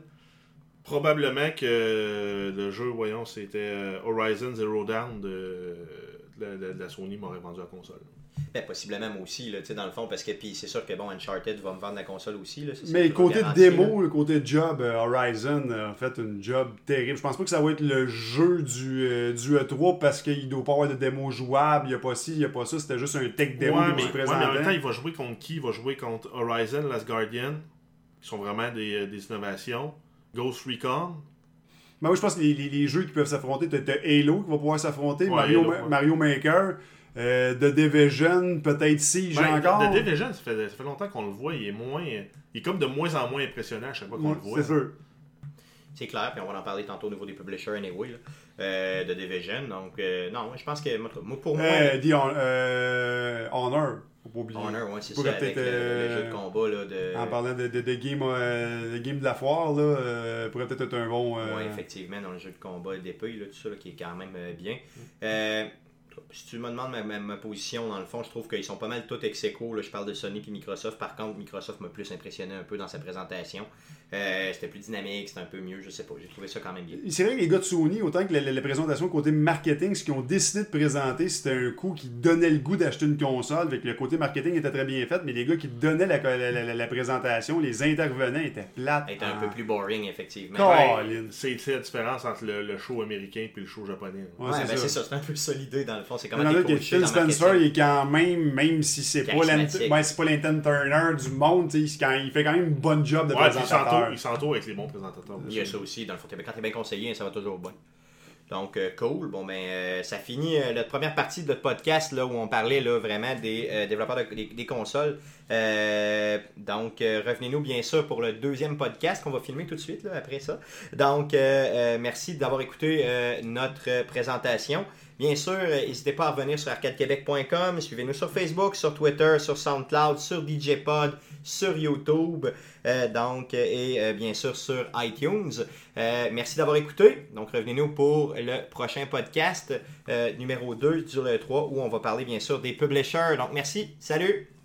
probablement que le jeu, voyons, c'était euh, Horizon Zero Dawn de, de la- de la Sony m'aurait vendu la console. Ben, possiblement, moi aussi, là, tu sais, dans le fond, parce que puis c'est sûr que, bon, Uncharted va me vendre la console aussi, là. Mais côté garanti, là. démo, le côté job, euh, Horizon a fait une job terrible. Je pense pas que ça va être le jeu du, euh, du E3 parce qu'il doit pas avoir de démo jouable, il n'y a pas ci, il n'y a pas ça, c'était juste un tech démo ouais, qui mais, ouais, mais en même temps, il va jouer contre qui? Il va jouer contre Horizon, Last Guardian, qui sont vraiment des, euh, des innovations. Ghost Recon. Ben, moi, je pense que les, les- les jeux qui peuvent s'affronter, t'as Halo qui va pouvoir s'affronter, Ouais, Mario, Halo, Ma- ouais. Mario Maker, euh, The Division, peut-être Siege Ben, encore. The Division, ça fait, ça fait longtemps qu'on le voit, il est moins. Il est comme de moins en moins impressionnant à chaque fois qu'on le voit. c'est sûr. C'est clair, puis on va en parler tantôt au niveau des publishers anyway, là, euh, de Division. Donc, euh, non, je pense que, moi, pour moi, Euh, The euh, Honor, faut pas oublier. Honor, ouais, c'est Pourrait ça, avec le, euh, jeu de combat, là, de... En parlant de, de, de game, euh, de game de la foire, là, euh, pourrait peut-être être un bon. euh, Oui, effectivement, dans le jeu de combat d'épée, là, tout ça, là, qui est quand même euh, bien. Euh, si tu me demandes ma, position, dans le fond, je trouve qu'ils sont pas mal tous ex. Je parle de Sony et Microsoft. Par contre, Microsoft m'a plus impressionné un peu dans sa présentation. Euh, c'était plus dynamique, c'était un peu mieux, je sais pas. J'ai trouvé ça quand même bien. C'est vrai que les gars de Sony, autant que la, la- la présentation côté marketing, ce qu'ils ont décidé de présenter, c'était un coup qui donnait le goût d'acheter une console. Avec le côté marketing était très bien fait, mais les gars qui donnaient la, la- la- la présentation, les intervenants étaient plates. Était un peu plus boring, effectivement. Ouais. C'est la différence entre le, le show américain et le show japonais. Ouais, ben, c'est ça. c'est un peu ça l'idée, dans le fond. C'est d'autres que coaché Phil Spencer, il est quand même, même si c'est pas l'Anton Turner du monde, il, quand- il fait quand même une bonne job de il s'entoure il s'entoure avec les bons présentateurs. Il y a ça aussi, dans le fond. Quand t'es bien conseillé, ça va toujours bien. Donc, euh, cool. Bon, ben, euh, ça finit euh, notre première partie de notre podcast là, où on parlait là, vraiment des euh, développeurs de- des, des consoles. Donc, revenez-nous bien sûr pour le deuxième podcast qu'on va filmer tout de suite là, après ça. Donc, merci d'avoir écouté notre présentation. Bien sûr, euh, n'hésitez pas à revenir sur arcadequebec.com. Suivez-nous sur Facebook, sur Twitter, sur SoundCloud, sur DJPod, sur YouTube. euh, euh, et bien sûr sur iTunes. Merci d'avoir écouté. Donc, revenez-nous pour le prochain podcast numéro 2 du 3 où on va parler bien sûr des publishers. Donc, merci. Salut!